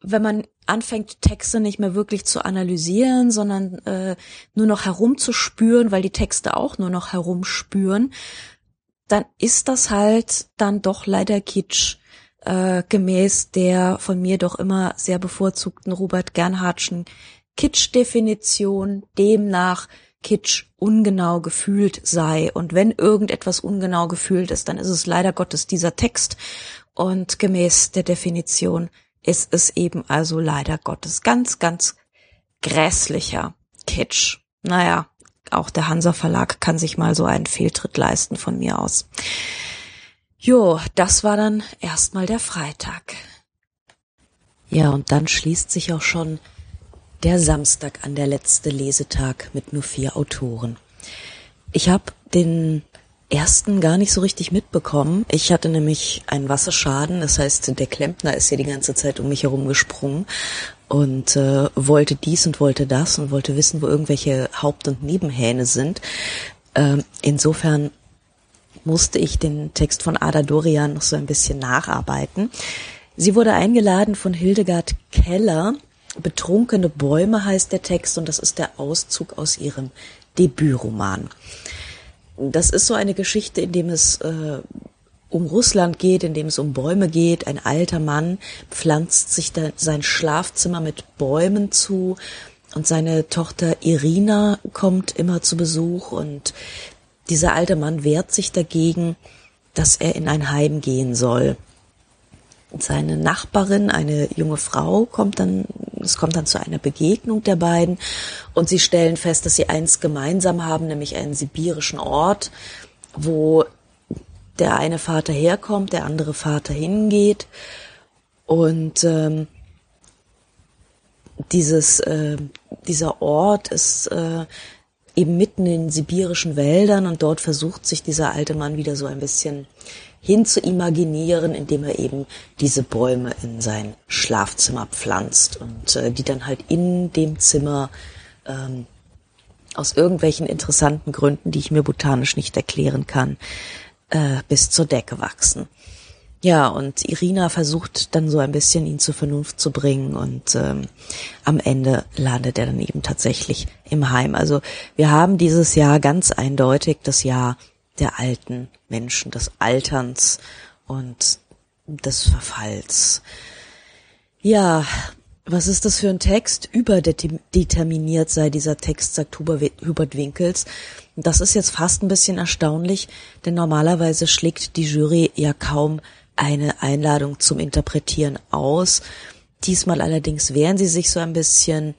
wenn man anfängt, Texte nicht mehr wirklich zu analysieren, sondern äh, nur noch herumzuspüren, weil die Texte auch nur noch herumspüren, dann ist das halt dann doch leider Kitsch äh, gemäß der von mir doch immer sehr bevorzugten Robert Gernhardtschen Kitsch-Definition, demnach Kitsch ungenau gefühlt sei. Und wenn irgendetwas ungenau gefühlt ist, dann ist es leider Gottes dieser Text. Und gemäß der Definition ist es eben also leider Gottes ganz, ganz grässlicher Kitsch. Naja, auch der Hansa Verlag kann sich mal so einen Fehltritt leisten von mir aus. Jo, das war dann erstmal der Freitag. Ja, und dann schließt sich auch schon der Samstag an, der letzte Lesetag mit nur vier Autoren. Ich habe den ersten gar nicht so richtig mitbekommen. Ich hatte nämlich einen Wasserschaden, das heißt, der Klempner ist ja die ganze Zeit um mich herum gesprungen und äh, wollte dies und wollte das und wollte wissen, wo irgendwelche Haupt- und Nebenhähne sind. Ähm, insofern musste ich den Text von Ada Dorian noch so ein bisschen nacharbeiten. Sie wurde eingeladen von Hildegard Keller. Betrunkene Bäume heißt der Text und das ist der Auszug aus ihrem Debütroman. Das ist so eine Geschichte, in dem es äh, um Russland geht, in dem es um Bäume geht. Ein alter Mann pflanzt sich sein Schlafzimmer mit Bäumen zu und seine Tochter Irina kommt immer zu Besuch und dieser alte Mann wehrt sich dagegen, dass er in ein Heim gehen soll. Seine Nachbarin, eine junge Frau, kommt dann, es kommt dann zu einer Begegnung der beiden und sie stellen fest, dass sie eins gemeinsam haben, nämlich einen sibirischen Ort, wo der eine Vater herkommt, der andere Vater hingeht und ähm, dieses äh, dieser Ort ist äh, eben mitten in sibirischen Wäldern und dort versucht sich dieser alte Mann wieder so ein bisschen hin zu imaginieren, indem er eben diese Bäume in sein Schlafzimmer pflanzt und äh, die dann halt in dem Zimmer ähm, aus irgendwelchen interessanten Gründen, die ich mir botanisch nicht erklären kann, äh, bis zur Decke wachsen. Ja, und Irina versucht dann so ein bisschen ihn zur Vernunft zu bringen und ähm, am Ende landet er dann eben tatsächlich im Heim. Also wir haben dieses Jahr ganz eindeutig das Jahr der alten Menschen, des Alterns und des Verfalls. Ja, was ist das für ein Text? Überdeterminiert sei dieser Text, sagt Hubert Winkels. Das ist jetzt fast ein bisschen erstaunlich, denn normalerweise schlägt die Jury ja kaum eine Einladung zum Interpretieren aus. Diesmal allerdings wehren sie sich so ein bisschen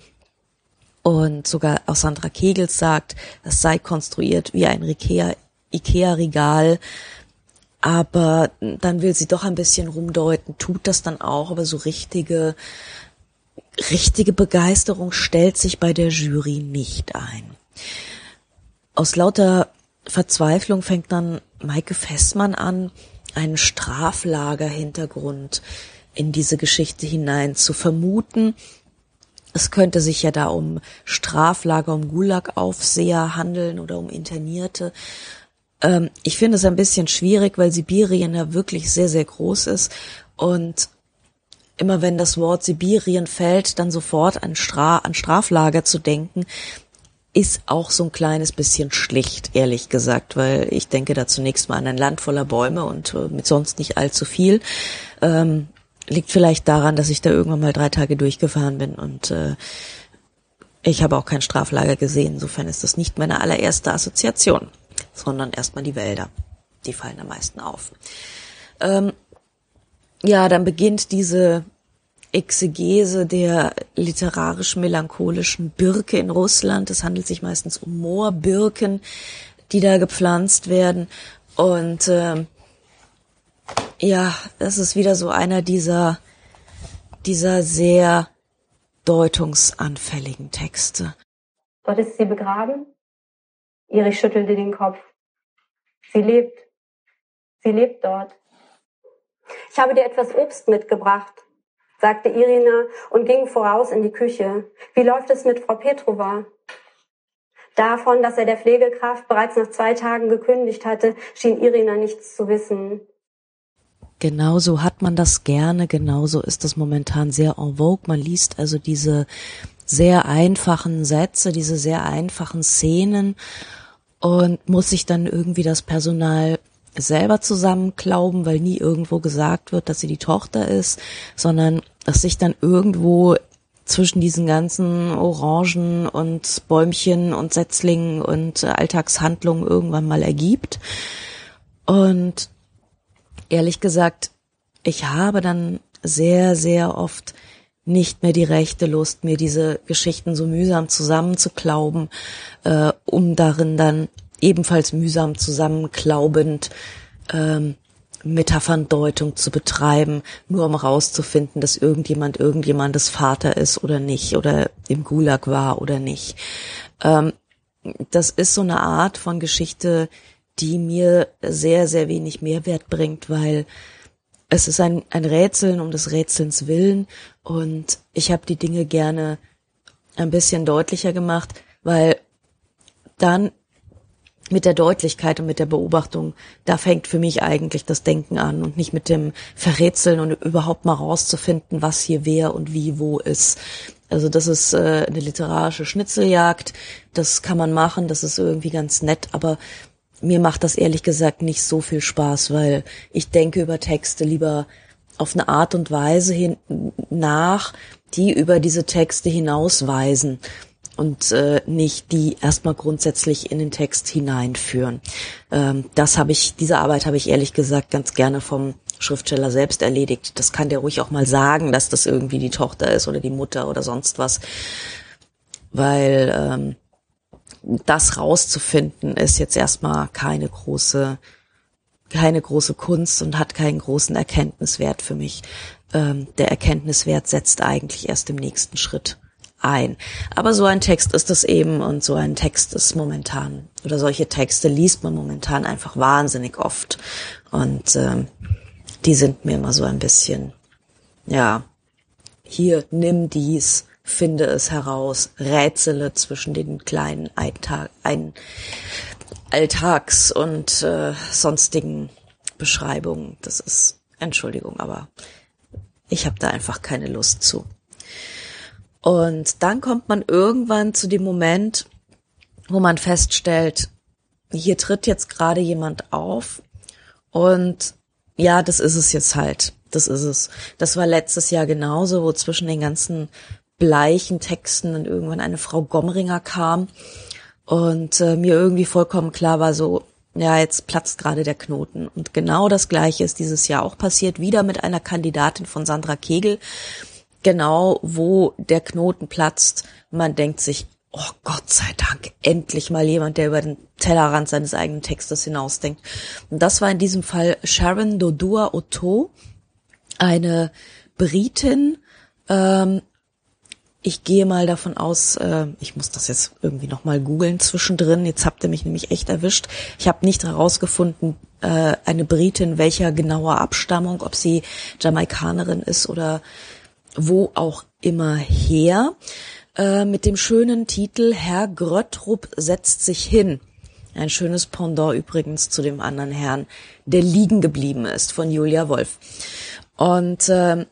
und sogar auch Sandra Kegels sagt, es sei konstruiert wie ein Ikea, Ikea-Regal, aber dann will sie doch ein bisschen rumdeuten, tut das dann auch, aber so richtige richtige Begeisterung stellt sich bei der Jury nicht ein. Aus lauter Verzweiflung fängt dann Maike Fessmann an, einen Straflager-Hintergrund in diese Geschichte hinein zu vermuten. Es könnte sich ja da um Straflager, um Gulag-Aufseher handeln oder um Internierte. Ähm, ich finde es ein bisschen schwierig, weil Sibirien ja wirklich sehr, sehr groß ist und immer wenn das Wort Sibirien fällt, dann sofort an, Stra an Straflager zu denken, ist auch so ein kleines bisschen schlicht, ehrlich gesagt, weil ich denke da zunächst mal an ein Land voller Bäume und äh, mit sonst nicht allzu viel. Ähm, liegt vielleicht daran, dass ich da irgendwann mal drei Tage durchgefahren bin und äh, ich habe auch kein Straflager gesehen. Insofern ist das nicht meine allererste Assoziation, sondern erstmal die Wälder. Die fallen am meisten auf. Ähm, ja, dann beginnt diese Exegese der literarisch-melancholischen Birke in Russland. Es handelt sich meistens um Moorbirken, die da gepflanzt werden. Und äh, ja, das ist wieder so einer dieser, dieser sehr deutungsanfälligen Texte. Dort ist sie begraben. Erich schüttelte den Kopf. Sie lebt. Sie lebt dort. Ich habe dir etwas Obst mitgebracht, sagte Irina und ging voraus in die Küche. Wie läuft es mit Frau Petrova? Davon, dass er der Pflegekraft bereits nach zwei Tagen gekündigt hatte, schien Irina nichts zu wissen. Genauso hat man das gerne, genauso ist das momentan sehr en vogue. Man liest also diese sehr einfachen Sätze, diese sehr einfachen Szenen und muss sich dann irgendwie das Personal selber zusammenklauben, weil nie irgendwo gesagt wird, dass sie die Tochter ist, sondern dass sich dann irgendwo zwischen diesen ganzen Orangen und Bäumchen und Setzlingen und Alltagshandlungen irgendwann mal ergibt. Und ehrlich gesagt, ich habe dann sehr, sehr oft nicht mehr die rechte Lust, mir diese Geschichten so mühsam zusammenzuklauben, äh, um darin dann ebenfalls mühsam zusammenklaubend ähm, Metapherndeutung zu betreiben, nur um rauszufinden, dass irgendjemand irgendjemandes Vater ist oder nicht oder im Gulag war oder nicht. Ähm, das ist so eine Art von Geschichte, die mir sehr, sehr wenig Mehrwert bringt, weil es ist ein, ein Rätseln um des Rätselns willen und ich habe die Dinge gerne ein bisschen deutlicher gemacht, weil dann mit der Deutlichkeit und mit der Beobachtung, da fängt für mich eigentlich das Denken an und nicht mit dem Verrätseln und überhaupt mal rauszufinden, was hier wer und wie wo ist. Also das ist äh, eine literarische Schnitzeljagd, das kann man machen, das ist irgendwie ganz nett, aber mir macht das ehrlich gesagt nicht so viel Spaß, weil ich denke über Texte lieber auf eine Art und Weise hin nach, die über diese Texte hinausweisen und äh, nicht die erstmal grundsätzlich in den Text hineinführen. Ähm, das habe ich, diese Arbeit habe ich ehrlich gesagt ganz gerne vom Schriftsteller selbst erledigt. Das kann der ruhig auch mal sagen, dass das irgendwie die Tochter ist oder die Mutter oder sonst was. Weil ähm, das rauszufinden ist jetzt erstmal keine große, keine große Kunst und hat keinen großen Erkenntniswert für mich. Ähm, der Erkenntniswert setzt eigentlich erst im nächsten Schritt ein. Aber so ein Text ist es eben und so ein Text ist momentan oder solche Texte liest man momentan einfach wahnsinnig oft und äh, die sind mir immer so ein bisschen ja hier nimm dies finde es heraus rätsele zwischen den kleinen Alltag, ein Alltags und äh, sonstigen Beschreibungen das ist Entschuldigung aber ich habe da einfach keine Lust zu und dann kommt man irgendwann zu dem Moment, wo man feststellt, hier tritt jetzt gerade jemand auf und ja, das ist es jetzt halt. Das ist es. Das war letztes Jahr genauso, wo zwischen den ganzen bleichen Texten dann irgendwann eine Frau Gomringer kam und äh, mir irgendwie vollkommen klar war so, ja, jetzt platzt gerade der Knoten. Und genau das Gleiche ist dieses Jahr auch passiert, wieder mit einer Kandidatin von Sandra Kegel, genau wo der Knoten platzt. Man denkt sich, oh Gott sei Dank, endlich mal jemand, der über den Tellerrand seines eigenen Textes hinausdenkt. Und das war in diesem Fall Sharon Dodua Otto, eine Britin. Ähm, ich gehe mal davon aus, äh, ich muss das jetzt irgendwie nochmal googeln zwischendrin. Jetzt habt ihr mich nämlich echt erwischt. Ich habe nicht herausgefunden, äh, eine Britin welcher genauer Abstammung, ob sie Jamaikanerin ist oder wo auch immer her, äh, mit dem schönen Titel Herr Gröttrup setzt sich hin. Ein schönes Pendant übrigens zu dem anderen Herrn, der liegen geblieben ist, von Julia Wolf. Und äh,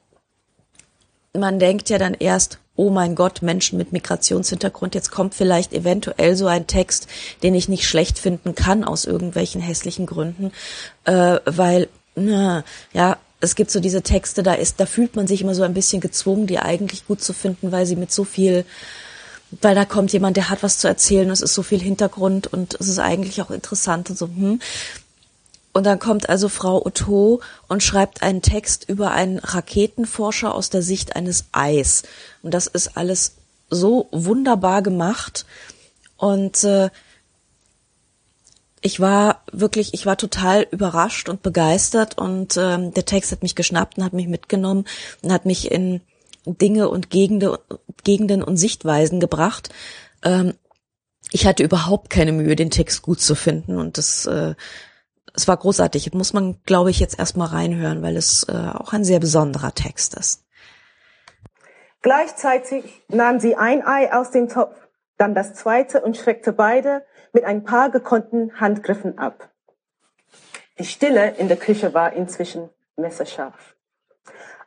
man denkt ja dann erst, oh mein Gott, Menschen mit Migrationshintergrund, jetzt kommt vielleicht eventuell so ein Text, den ich nicht schlecht finden kann aus irgendwelchen hässlichen Gründen, äh, weil, na, ja, es gibt so diese Texte, da ist, da fühlt man sich immer so ein bisschen gezwungen, die eigentlich gut zu finden, weil sie mit so viel, weil da kommt jemand, der hat was zu erzählen, es ist so viel Hintergrund und es ist eigentlich auch interessant und so, hm. Und dann kommt also Frau Otto und schreibt einen Text über einen Raketenforscher aus der Sicht eines Eis. Und das ist alles so wunderbar gemacht. Und äh, ich war wirklich, ich war total überrascht und begeistert und ähm, der Text hat mich geschnappt und hat mich mitgenommen und hat mich in Dinge und Gegende, Gegenden und Sichtweisen gebracht. Ähm, ich hatte überhaupt keine Mühe, den Text gut zu finden und das, äh, es war großartig. Das muss man, glaube ich, jetzt erstmal reinhören, weil es äh, auch ein sehr besonderer Text ist. Gleichzeitig nahm sie ein Ei aus dem Topf, dann das zweite und schreckte beide mit ein paar gekonnten Handgriffen ab. Die Stille in der Küche war inzwischen messerscharf.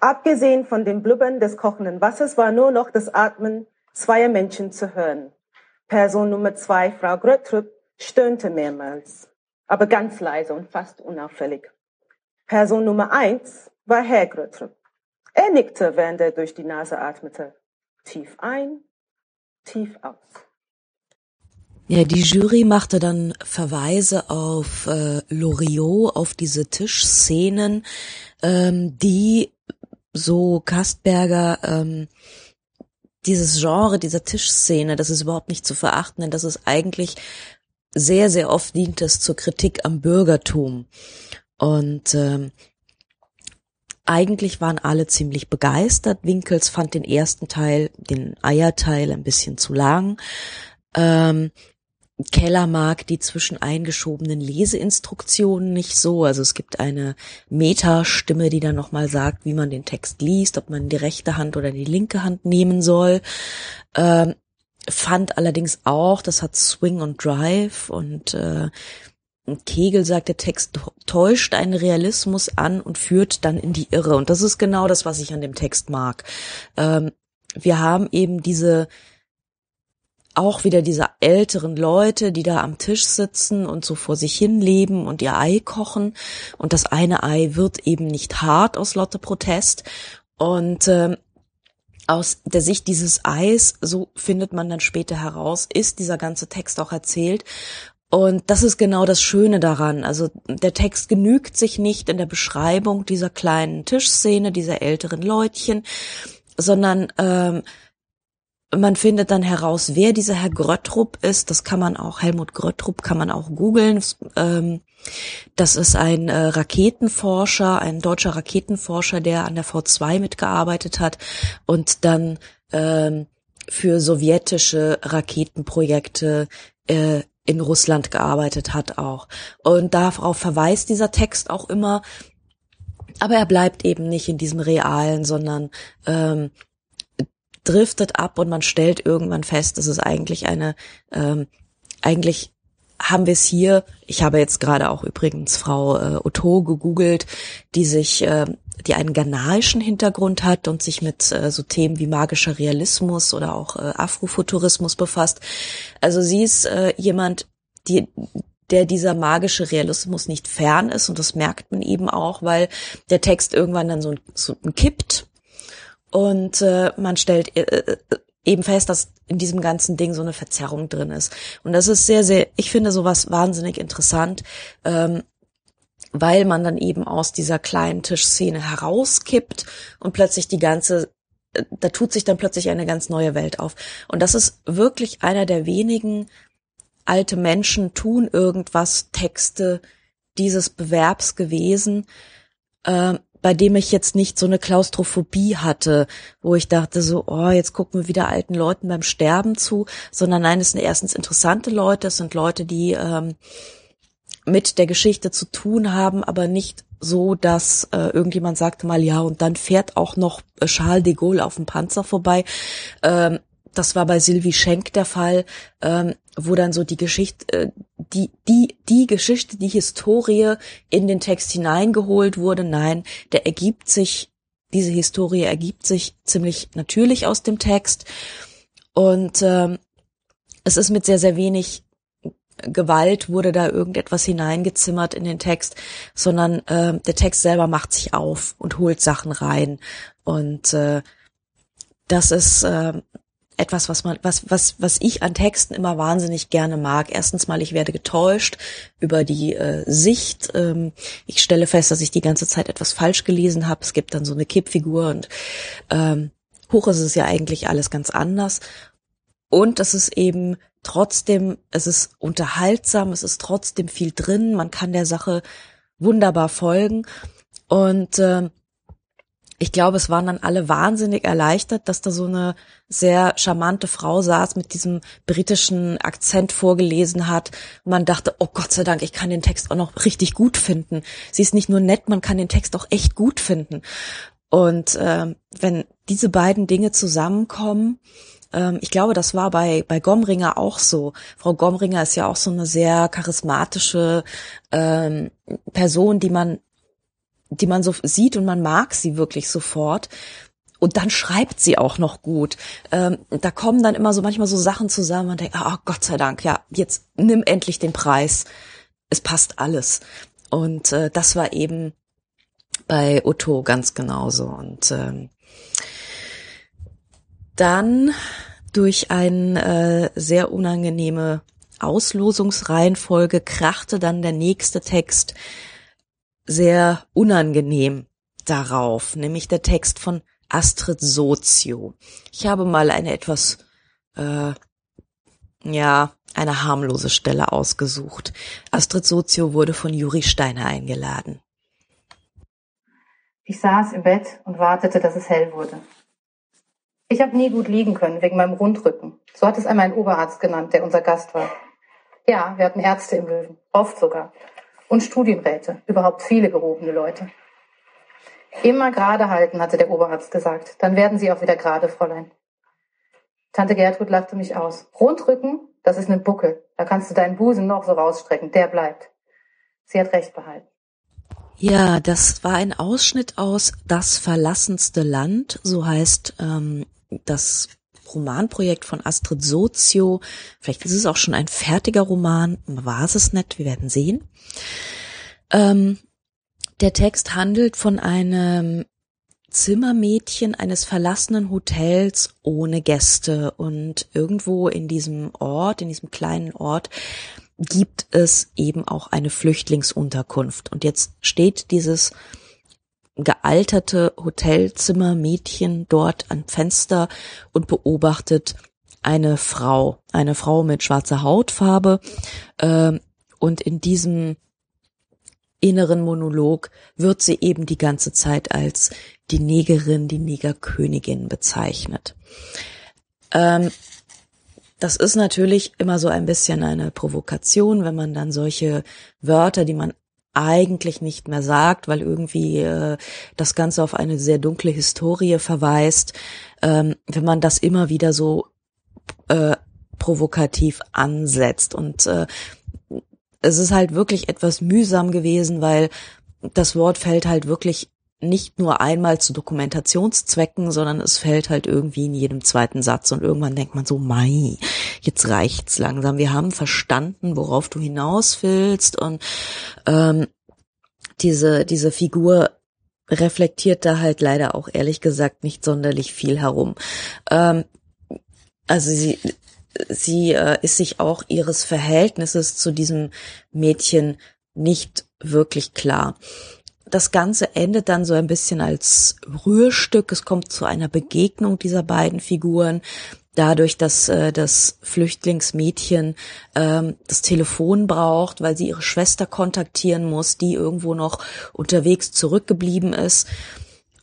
Abgesehen von dem Blubbern des kochenden Wassers war nur noch das Atmen zweier Menschen zu hören. Person Nummer zwei, Frau Gröttrup, stöhnte mehrmals, aber ganz leise und fast unauffällig. Person Nummer eins war Herr Gröttrup. Er nickte, während er durch die Nase atmete. Tief ein, tief aus. Ja, die Jury machte dann Verweise auf äh, Loriot, auf diese Tischszenen, ähm, die so Kastberger ähm, dieses Genre dieser Tischszene, das ist überhaupt nicht zu verachten, denn das ist eigentlich sehr, sehr oft dient es zur Kritik am Bürgertum. Und ähm, eigentlich waren alle ziemlich begeistert. Winkels fand den ersten Teil, den Eierteil, ein bisschen zu lang. Ähm, Keller mag die zwischen eingeschobenen Leseinstruktionen nicht so. Also es gibt eine Metastimme, die dann nochmal sagt, wie man den Text liest, ob man die rechte Hand oder die linke Hand nehmen soll. Ähm, fand allerdings auch, das hat Swing und Drive und äh, Kegel sagt, der Text täuscht einen Realismus an und führt dann in die Irre. Und das ist genau das, was ich an dem Text mag. Ähm, wir haben eben diese auch wieder diese älteren Leute, die da am Tisch sitzen und so vor sich hin leben und ihr Ei kochen. Und das eine Ei wird eben nicht hart aus Lotte Protest. Und äh, aus der Sicht dieses Eis, so findet man dann später heraus, ist dieser ganze Text auch erzählt. Und das ist genau das Schöne daran. Also der Text genügt sich nicht in der Beschreibung dieser kleinen Tischszene, dieser älteren Leutchen, sondern ähm, man findet dann heraus, wer dieser Herr Gröttrup ist. Das kann man auch, Helmut Gröttrup kann man auch googeln. Ähm, das ist ein äh, Raketenforscher, ein deutscher Raketenforscher, der an der V2 mitgearbeitet hat und dann ähm, für sowjetische Raketenprojekte äh, in Russland gearbeitet hat auch. Und darauf verweist dieser Text auch immer, aber er bleibt eben nicht in diesem Realen, sondern ähm, driftet ab und man stellt irgendwann fest, dass es eigentlich eine, ähm, eigentlich haben wir es hier, ich habe jetzt gerade auch übrigens Frau äh, Otto gegoogelt, die sich, äh, die einen ghanaischen Hintergrund hat und sich mit äh, so Themen wie magischer Realismus oder auch äh, Afrofuturismus befasst. Also sie ist äh, jemand, die, der dieser magische Realismus nicht fern ist und das merkt man eben auch, weil der Text irgendwann dann so, so kippt und äh, man stellt äh, äh, eben fest, dass in diesem ganzen Ding so eine Verzerrung drin ist. Und das ist sehr, sehr, ich finde sowas wahnsinnig interessant, ähm, weil man dann eben aus dieser kleinen Tischszene herauskippt und plötzlich die ganze, äh, da tut sich dann plötzlich eine ganz neue Welt auf. Und das ist wirklich einer der wenigen alte Menschen tun irgendwas Texte dieses Bewerbs gewesen, äh, bei dem ich jetzt nicht so eine Klaustrophobie hatte, wo ich dachte so, oh, jetzt gucken wir wieder alten Leuten beim Sterben zu, sondern nein, es sind erstens interessante Leute, es sind Leute, die ähm, mit der Geschichte zu tun haben, aber nicht so, dass äh, irgendjemand sagte mal, ja, und dann fährt auch noch Charles de Gaulle auf dem Panzer vorbei. Ähm, das war bei Sylvie Schenk der Fall, ähm, wo dann so die Geschichte, äh, die, die, die Geschichte, die Historie in den Text hineingeholt wurde. Nein, der ergibt sich, diese Historie ergibt sich ziemlich natürlich aus dem Text. Und ähm, es ist mit sehr, sehr wenig Gewalt wurde da irgendetwas hineingezimmert in den Text, sondern äh, der Text selber macht sich auf und holt Sachen rein. Und äh, das ist äh, etwas, was man, was, was, was ich an Texten immer wahnsinnig gerne mag. Erstens mal, ich werde getäuscht über die äh, Sicht. Ähm, ich stelle fest, dass ich die ganze Zeit etwas falsch gelesen habe. Es gibt dann so eine Kippfigur und ähm, hoch ist es ja eigentlich alles ganz anders. Und es ist eben trotzdem, es ist unterhaltsam, es ist trotzdem viel drin, man kann der Sache wunderbar folgen. Und äh, ich glaube, es waren dann alle wahnsinnig erleichtert, dass da so eine sehr charmante Frau saß, mit diesem britischen Akzent vorgelesen hat. Man dachte, oh Gott sei Dank, ich kann den Text auch noch richtig gut finden. Sie ist nicht nur nett, man kann den Text auch echt gut finden. Und äh, wenn diese beiden Dinge zusammenkommen, ähm, ich glaube, das war bei, bei Gomringer auch so. Frau Gomringer ist ja auch so eine sehr charismatische ähm, Person, die man die man so sieht und man mag sie wirklich sofort. Und dann schreibt sie auch noch gut. Ähm, da kommen dann immer so manchmal so Sachen zusammen und denkt, oh Gott sei Dank, ja, jetzt nimm endlich den Preis. Es passt alles. Und äh, das war eben bei Otto ganz genauso. Und ähm, dann durch eine äh, sehr unangenehme Auslosungsreihenfolge krachte dann der nächste Text sehr unangenehm darauf, nämlich der Text von Astrid Sozio. Ich habe mal eine etwas, äh, ja, eine harmlose Stelle ausgesucht. Astrid Sozio wurde von Juri Steiner eingeladen. Ich saß im Bett und wartete, dass es hell wurde. Ich habe nie gut liegen können wegen meinem Rundrücken. So hat es einmal ein Oberarzt genannt, der unser Gast war. Ja, wir hatten Ärzte im Löwen, oft sogar und Studienräte, überhaupt viele gehobene Leute. Immer gerade halten, hatte der Oberarzt gesagt. Dann werden Sie auch wieder gerade, Fräulein. Tante Gertrud lachte mich aus. Rundrücken, das ist ein Buckel. Da kannst du deinen Busen noch so rausstrecken. Der bleibt. Sie hat recht behalten. Ja, das war ein Ausschnitt aus Das verlassenste Land, so heißt ähm, das Romanprojekt von Astrid Sozio. Vielleicht ist es auch schon ein fertiger Roman, war es nicht, wir werden sehen. Ähm, der Text handelt von einem Zimmermädchen eines verlassenen Hotels ohne Gäste und irgendwo in diesem Ort, in diesem kleinen Ort, gibt es eben auch eine Flüchtlingsunterkunft. Und jetzt steht dieses gealterte Hotelzimmermädchen dort am Fenster und beobachtet eine Frau, eine Frau mit schwarzer Hautfarbe. Äh, und in diesem inneren Monolog wird sie eben die ganze Zeit als die Negerin, die Negerkönigin bezeichnet. Ähm, das ist natürlich immer so ein bisschen eine Provokation, wenn man dann solche Wörter, die man eigentlich nicht mehr sagt, weil irgendwie äh, das Ganze auf eine sehr dunkle Historie verweist, ähm, wenn man das immer wieder so äh, provokativ ansetzt. Und äh, es ist halt wirklich etwas mühsam gewesen, weil das Wort fällt halt wirklich nicht nur einmal zu Dokumentationszwecken, sondern es fällt halt irgendwie in jedem zweiten Satz und irgendwann denkt man so, mei, jetzt reicht's langsam. Wir haben verstanden, worauf du hinaus willst und ähm, diese diese Figur reflektiert da halt leider auch ehrlich gesagt nicht sonderlich viel herum. Ähm, also sie sie äh, ist sich auch ihres Verhältnisses zu diesem Mädchen nicht wirklich klar das Ganze endet dann so ein bisschen als Rührstück. Es kommt zu einer Begegnung dieser beiden Figuren. Dadurch, dass äh, das Flüchtlingsmädchen ähm, das Telefon braucht, weil sie ihre Schwester kontaktieren muss, die irgendwo noch unterwegs zurückgeblieben ist.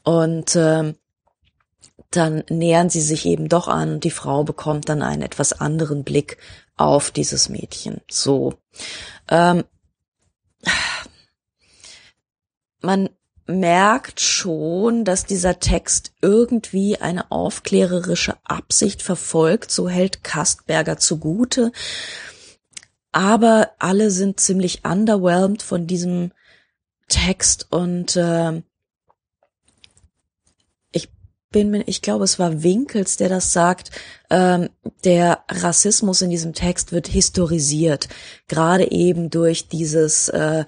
Und ähm, dann nähern sie sich eben doch an und die Frau bekommt dann einen etwas anderen Blick auf dieses Mädchen. So. Ähm, man merkt schon, dass dieser Text irgendwie eine aufklärerische Absicht verfolgt, so hält Kastberger zugute. Aber alle sind ziemlich underwhelmed von diesem Text und äh, ich bin mir, ich glaube, es war Winkels, der das sagt, ähm, der Rassismus in diesem Text wird historisiert, gerade eben durch dieses äh,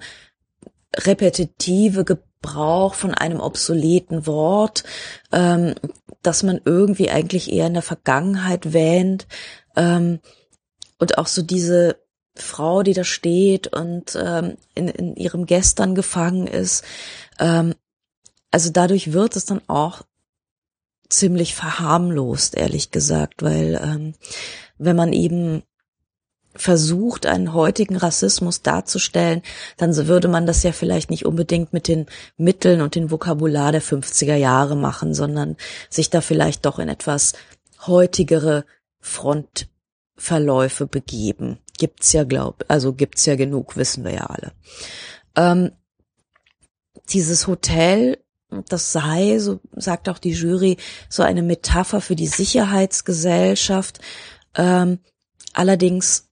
repetitive Gebrauch von einem obsoleten Wort, ähm, dass man irgendwie eigentlich eher in der Vergangenheit wähnt ähm, und auch so diese Frau, die da steht und ähm, in, in ihrem Gestern gefangen ist. Ähm, also dadurch wird es dann auch ziemlich verharmlost, ehrlich gesagt, weil ähm, wenn man eben versucht, einen heutigen Rassismus darzustellen, dann würde man das ja vielleicht nicht unbedingt mit den Mitteln und den Vokabular der 50er Jahre machen, sondern sich da vielleicht doch in etwas heutigere Frontverläufe begeben. Gibt's ja, glaub, also gibt's ja genug, wissen wir ja alle. Ähm, dieses Hotel, das sei, so sagt auch die Jury, so eine Metapher für die Sicherheitsgesellschaft. Ähm, allerdings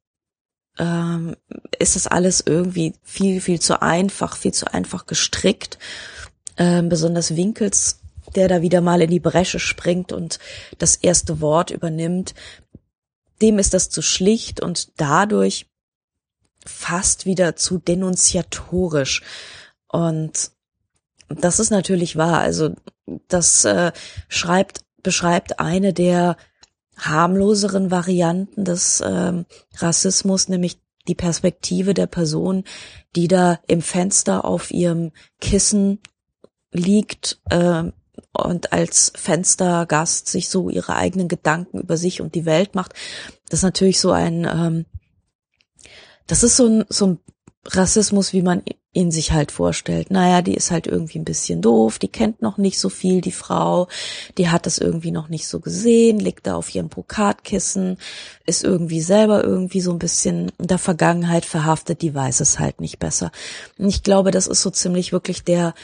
ähm, ist das alles irgendwie viel, viel zu einfach, viel zu einfach gestrickt. Ähm, besonders Winkels, der da wieder mal in die Bresche springt und das erste Wort übernimmt, dem ist das zu schlicht und dadurch fast wieder zu denunziatorisch. Und das ist natürlich wahr. Also das äh, schreibt, beschreibt eine der harmloseren Varianten des ähm, Rassismus, nämlich die Perspektive der Person, die da im Fenster auf ihrem Kissen liegt äh, und als Fenstergast sich so ihre eigenen Gedanken über sich und die Welt macht. Das ist natürlich so ein, ähm, das ist so ein, so ein Rassismus, wie man ihn sich halt vorstellt. Naja, die ist halt irgendwie ein bisschen doof, die kennt noch nicht so viel, die Frau, die hat das irgendwie noch nicht so gesehen, liegt da auf ihrem Brokatkissen, ist irgendwie selber irgendwie so ein bisschen in der Vergangenheit verhaftet, die weiß es halt nicht besser. Und ich glaube, das ist so ziemlich wirklich der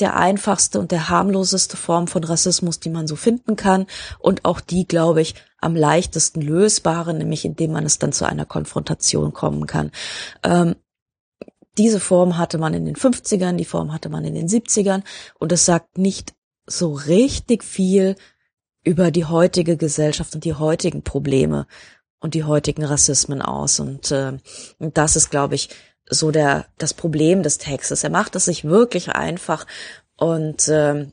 der einfachste und der harmloseste Form von Rassismus, die man so finden kann und auch die, glaube ich, am leichtesten lösbare, nämlich indem man es dann zu einer Konfrontation kommen kann. Ähm, diese Form hatte man in den 50ern, die Form hatte man in den 70ern und es sagt nicht so richtig viel über die heutige Gesellschaft und die heutigen Probleme und die heutigen Rassismen aus. Und äh, das ist, glaube ich, so der das Problem des Textes. Er macht es sich wirklich einfach und äh,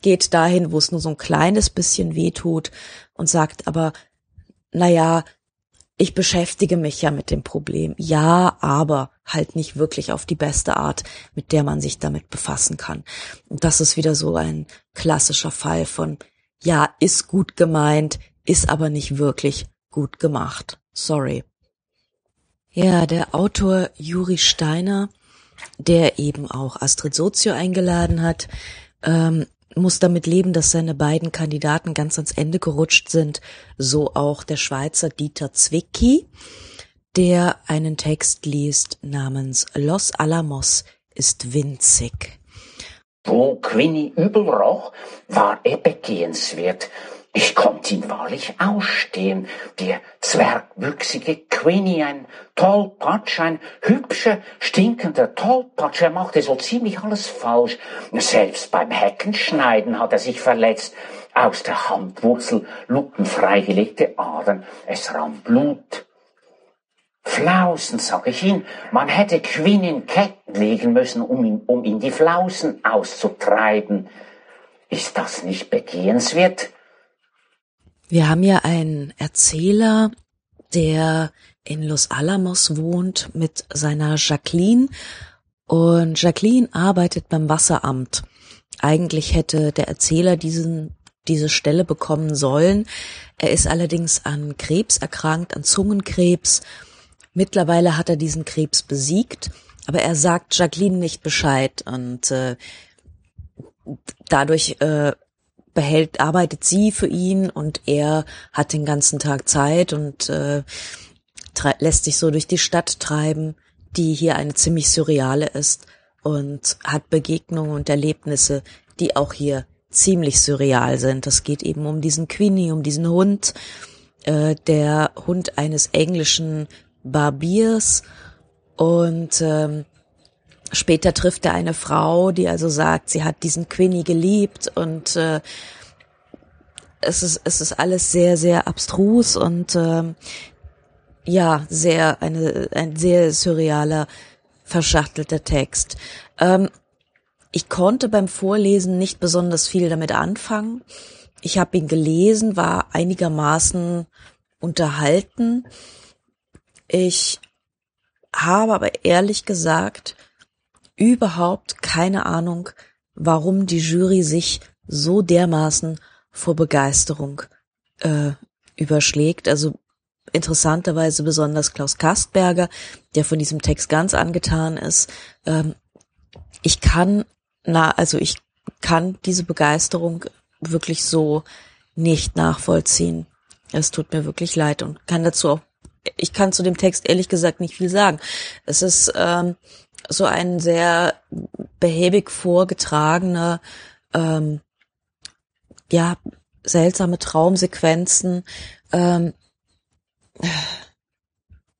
geht dahin, wo es nur so ein kleines bisschen weh tut und sagt aber, na ja, ich beschäftige mich ja mit dem Problem. Ja, aber halt nicht wirklich auf die beste Art, mit der man sich damit befassen kann. Und das ist wieder so ein klassischer Fall von, ja, ist gut gemeint, ist aber nicht wirklich gut gemacht. Sorry. Ja, der Autor Juri Steiner, der eben auch Astrid Sozio eingeladen hat, ähm, muss damit leben, dass seine beiden Kandidaten ganz ans Ende gerutscht sind, so auch der Schweizer Dieter Zwicky, der einen Text liest namens Los Alamos ist winzig. Wo Quinny überroch, war er begehenswert. Ich konnte ihn wahrlich ausstehen. Der zwergwüchsige Quinny, ein Tollpatsch, ein hübscher, stinkender Tollpatsch. Er machte so ziemlich alles falsch. Selbst beim Heckenschneiden hat er sich verletzt. Aus der Handwurzel lugten freigelegte Adern. Es rann Blut. Flausen, sag ich ihn. Man hätte Quinn in Ketten legen müssen, um ihn, um ihn die Flausen auszutreiben. Ist das nicht begehenswert? Wir haben ja einen Erzähler, der in Los Alamos wohnt mit seiner Jacqueline. Und Jacqueline arbeitet beim Wasseramt. Eigentlich hätte der Erzähler diesen, diese Stelle bekommen sollen. Er ist allerdings an Krebs erkrankt, an Zungenkrebs. Mittlerweile hat er diesen Krebs besiegt, aber er sagt Jacqueline nicht Bescheid und äh, dadurch äh, behält, arbeitet sie für ihn und er hat den ganzen Tag Zeit und äh, lässt sich so durch die Stadt treiben, die hier eine ziemlich surreale ist und hat Begegnungen und Erlebnisse, die auch hier ziemlich surreal sind. Das geht eben um diesen Queenie, um diesen Hund, äh, der Hund eines englischen Barbiers und ähm, Später trifft er eine Frau, die also sagt, sie hat diesen Quinny geliebt und äh, es ist es ist alles sehr sehr abstrus und äh, ja sehr eine ein sehr surrealer verschachtelter Text. Ähm, ich konnte beim Vorlesen nicht besonders viel damit anfangen. Ich habe ihn gelesen, war einigermaßen unterhalten. Ich habe aber ehrlich gesagt überhaupt keine Ahnung, warum die Jury sich so dermaßen vor Begeisterung äh, überschlägt. Also interessanterweise besonders Klaus Kastberger, der von diesem Text ganz angetan ist. Ähm, ich kann, na, also ich kann diese Begeisterung wirklich so nicht nachvollziehen. Es tut mir wirklich leid und kann dazu auch, ich kann zu dem Text ehrlich gesagt nicht viel sagen. Es ist ähm, so ein sehr behäbig vorgetragener, ähm, ja, seltsame Traumsequenzen. Ähm,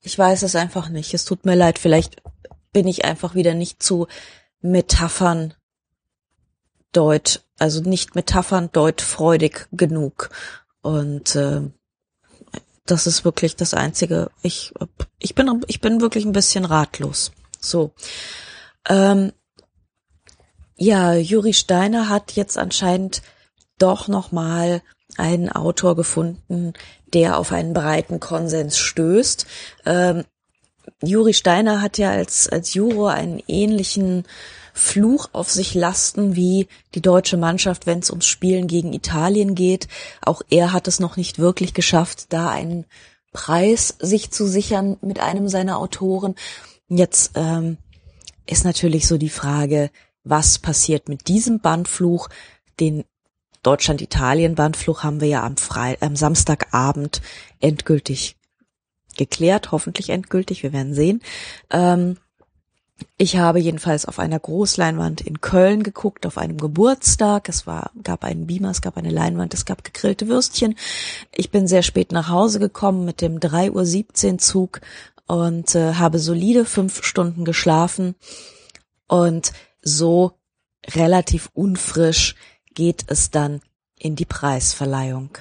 ich weiß es einfach nicht. Es tut mir leid. Vielleicht bin ich einfach wieder nicht zu Metaphern deut, also nicht Metaphern deutfreudig genug. Und äh, das ist wirklich das Einzige. Ich, ich bin, ich bin wirklich ein bisschen ratlos. So. Ähm, ja, Juri Steiner hat jetzt anscheinend doch nochmal einen Autor gefunden, der auf einen breiten Konsens stößt. Ähm, Juri Steiner hat ja als, als Juror einen ähnlichen Fluch auf sich lasten wie die deutsche Mannschaft, wenn es ums Spielen gegen Italien geht. Auch er hat es noch nicht wirklich geschafft, da einen Preis sich zu sichern mit einem seiner Autoren. Jetzt ähm, ist natürlich so die Frage, was passiert mit diesem Bandfluch? Den Deutschland-Italien-Bandfluch haben wir ja am, Fre am Samstagabend endgültig geklärt, hoffentlich endgültig, wir werden sehen. Ähm, ich habe jedenfalls auf einer Großleinwand in Köln geguckt, auf einem Geburtstag. Es war, gab einen Beamer, es gab eine Leinwand, es gab gegrillte Würstchen. Ich bin sehr spät nach Hause gekommen mit dem 3.17 Uhr Zug und äh, habe solide fünf Stunden geschlafen und so relativ unfrisch geht es dann in die Preisverleihung.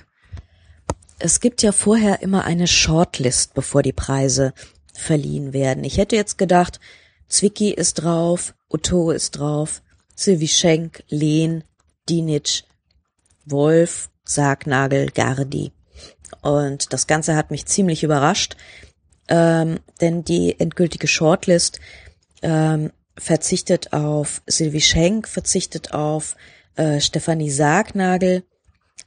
Es gibt ja vorher immer eine Shortlist, bevor die Preise verliehen werden. Ich hätte jetzt gedacht, Zwicky ist drauf, Otto ist drauf, Sylvie Schenk, Lehn, Dinitsch, Wolf, Sargnagel, Gardi. Und das Ganze hat mich ziemlich überrascht, ähm, denn die endgültige Shortlist ähm, verzichtet auf Sylvie Schenk, verzichtet auf äh, Stefanie Sargnagel,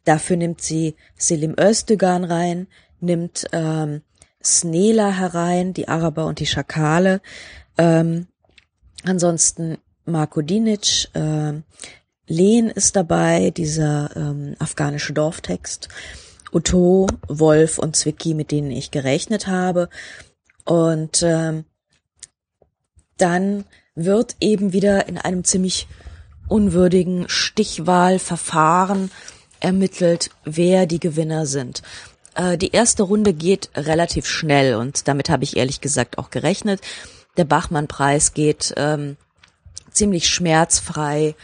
dafür nimmt sie Selim Özdogan rein, nimmt ähm, Snela herein, die Araber und die Schakale, ähm, ansonsten Marko Dinic, äh, Lehen ist dabei, dieser ähm, afghanische Dorftext. Otto, Wolf und Zwicky, mit denen ich gerechnet habe. Und ähm, dann wird eben wieder in einem ziemlich unwürdigen Stichwahlverfahren ermittelt, wer die Gewinner sind. Äh, die erste Runde geht relativ schnell und damit habe ich ehrlich gesagt auch gerechnet. Der Bachmann-Preis geht ähm, ziemlich schmerzfrei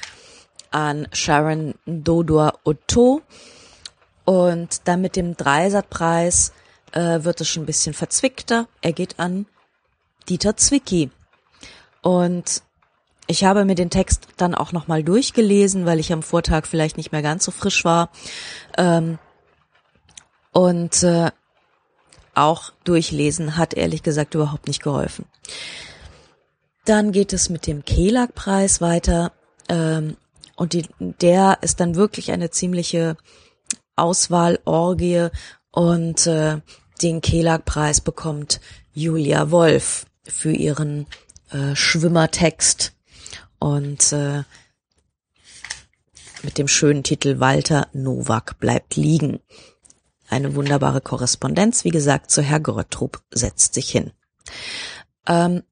an Sharon Dodor Otto und dann mit dem Dreisat-Preis äh, wird es schon ein bisschen verzwickter. Er geht an Dieter Zwicky. Und ich habe mir den Text dann auch nochmal durchgelesen, weil ich am Vortag vielleicht nicht mehr ganz so frisch war. Ähm, und äh, auch durchlesen hat ehrlich gesagt überhaupt nicht geholfen. Dann geht es mit dem Kelag-Preis weiter. Ähm, und die, der ist dann wirklich eine ziemliche Auswahlorgie. Und äh, den Kelag-Preis bekommt Julia Wolf für ihren äh, Schwimmertext und äh, mit dem schönen Titel Walter Nowak bleibt liegen. Eine wunderbare Korrespondenz, wie gesagt, zu Herr Gröttrup setzt sich hin. Ähm,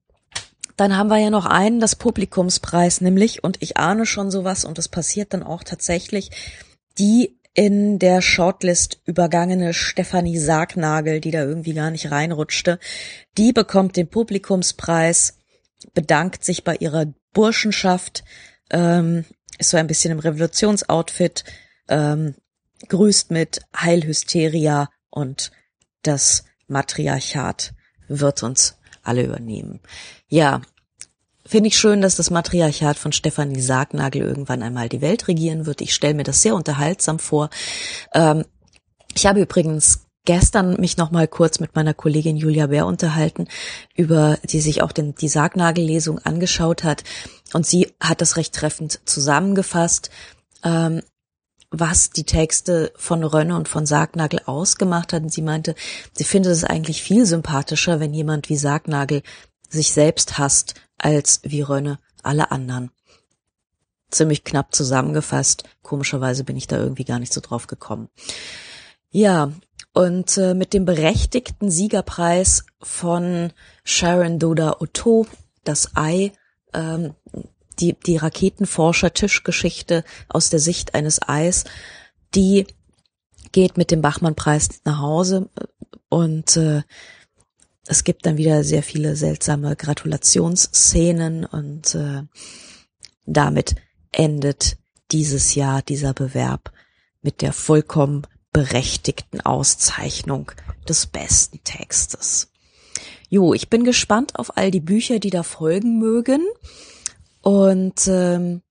dann haben wir ja noch einen, das Publikumspreis, nämlich, und ich ahne schon sowas, und das passiert dann auch tatsächlich, die in der Shortlist übergangene Stefanie Sargnagel, die da irgendwie gar nicht reinrutschte, die bekommt den Publikumspreis bedankt sich bei ihrer Burschenschaft, ähm, ist so ein bisschen im Revolutionsoutfit, ähm, grüßt mit Heilhysteria und das Matriarchat wird uns alle übernehmen. Ja, finde ich schön, dass das Matriarchat von Stefanie Sargnagel irgendwann einmal die Welt regieren wird. Ich stelle mir das sehr unterhaltsam vor. Ähm, ich habe übrigens gestern mich noch mal kurz mit meiner Kollegin Julia Bär unterhalten, über die sich auch den, die Sargnagellesung angeschaut hat. Und sie hat das recht treffend zusammengefasst, ähm, was die Texte von Rönne und von Sargnagel ausgemacht hat. Und sie meinte, sie findet es eigentlich viel sympathischer, wenn jemand wie Sargnagel sich selbst hasst, als wie Rönne alle anderen. Ziemlich knapp zusammengefasst. Komischerweise bin ich da irgendwie gar nicht so drauf gekommen. Ja, und äh, mit dem berechtigten Siegerpreis von Sharon Doda Otto, das Ei, ähm, die, die Raketenforscher-Tischgeschichte aus der Sicht eines Eis, die geht mit dem Bachmann-Preis nach Hause und äh, es gibt dann wieder sehr viele seltsame Gratulationsszenen und äh, damit endet dieses Jahr dieser Bewerb mit der vollkommen berechtigten Auszeichnung des besten Textes. Jo, ich bin gespannt auf all die Bücher, die da folgen mögen und ähm,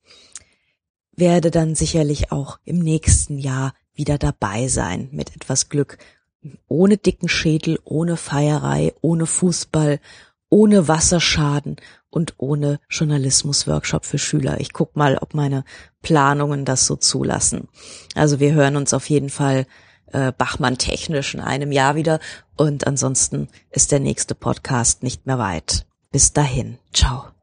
werde dann sicherlich auch im nächsten Jahr wieder dabei sein mit etwas Glück. Ohne dicken Schädel, ohne Feierei, ohne Fußball, ohne Wasserschaden und ohne Journalismus-Workshop für Schüler. Ich guck mal, ob meine Planungen das so zulassen. Also wir hören uns auf jeden Fall äh, Bachmann technisch in einem Jahr wieder und ansonsten ist der nächste Podcast nicht mehr weit. Bis dahin. Ciao.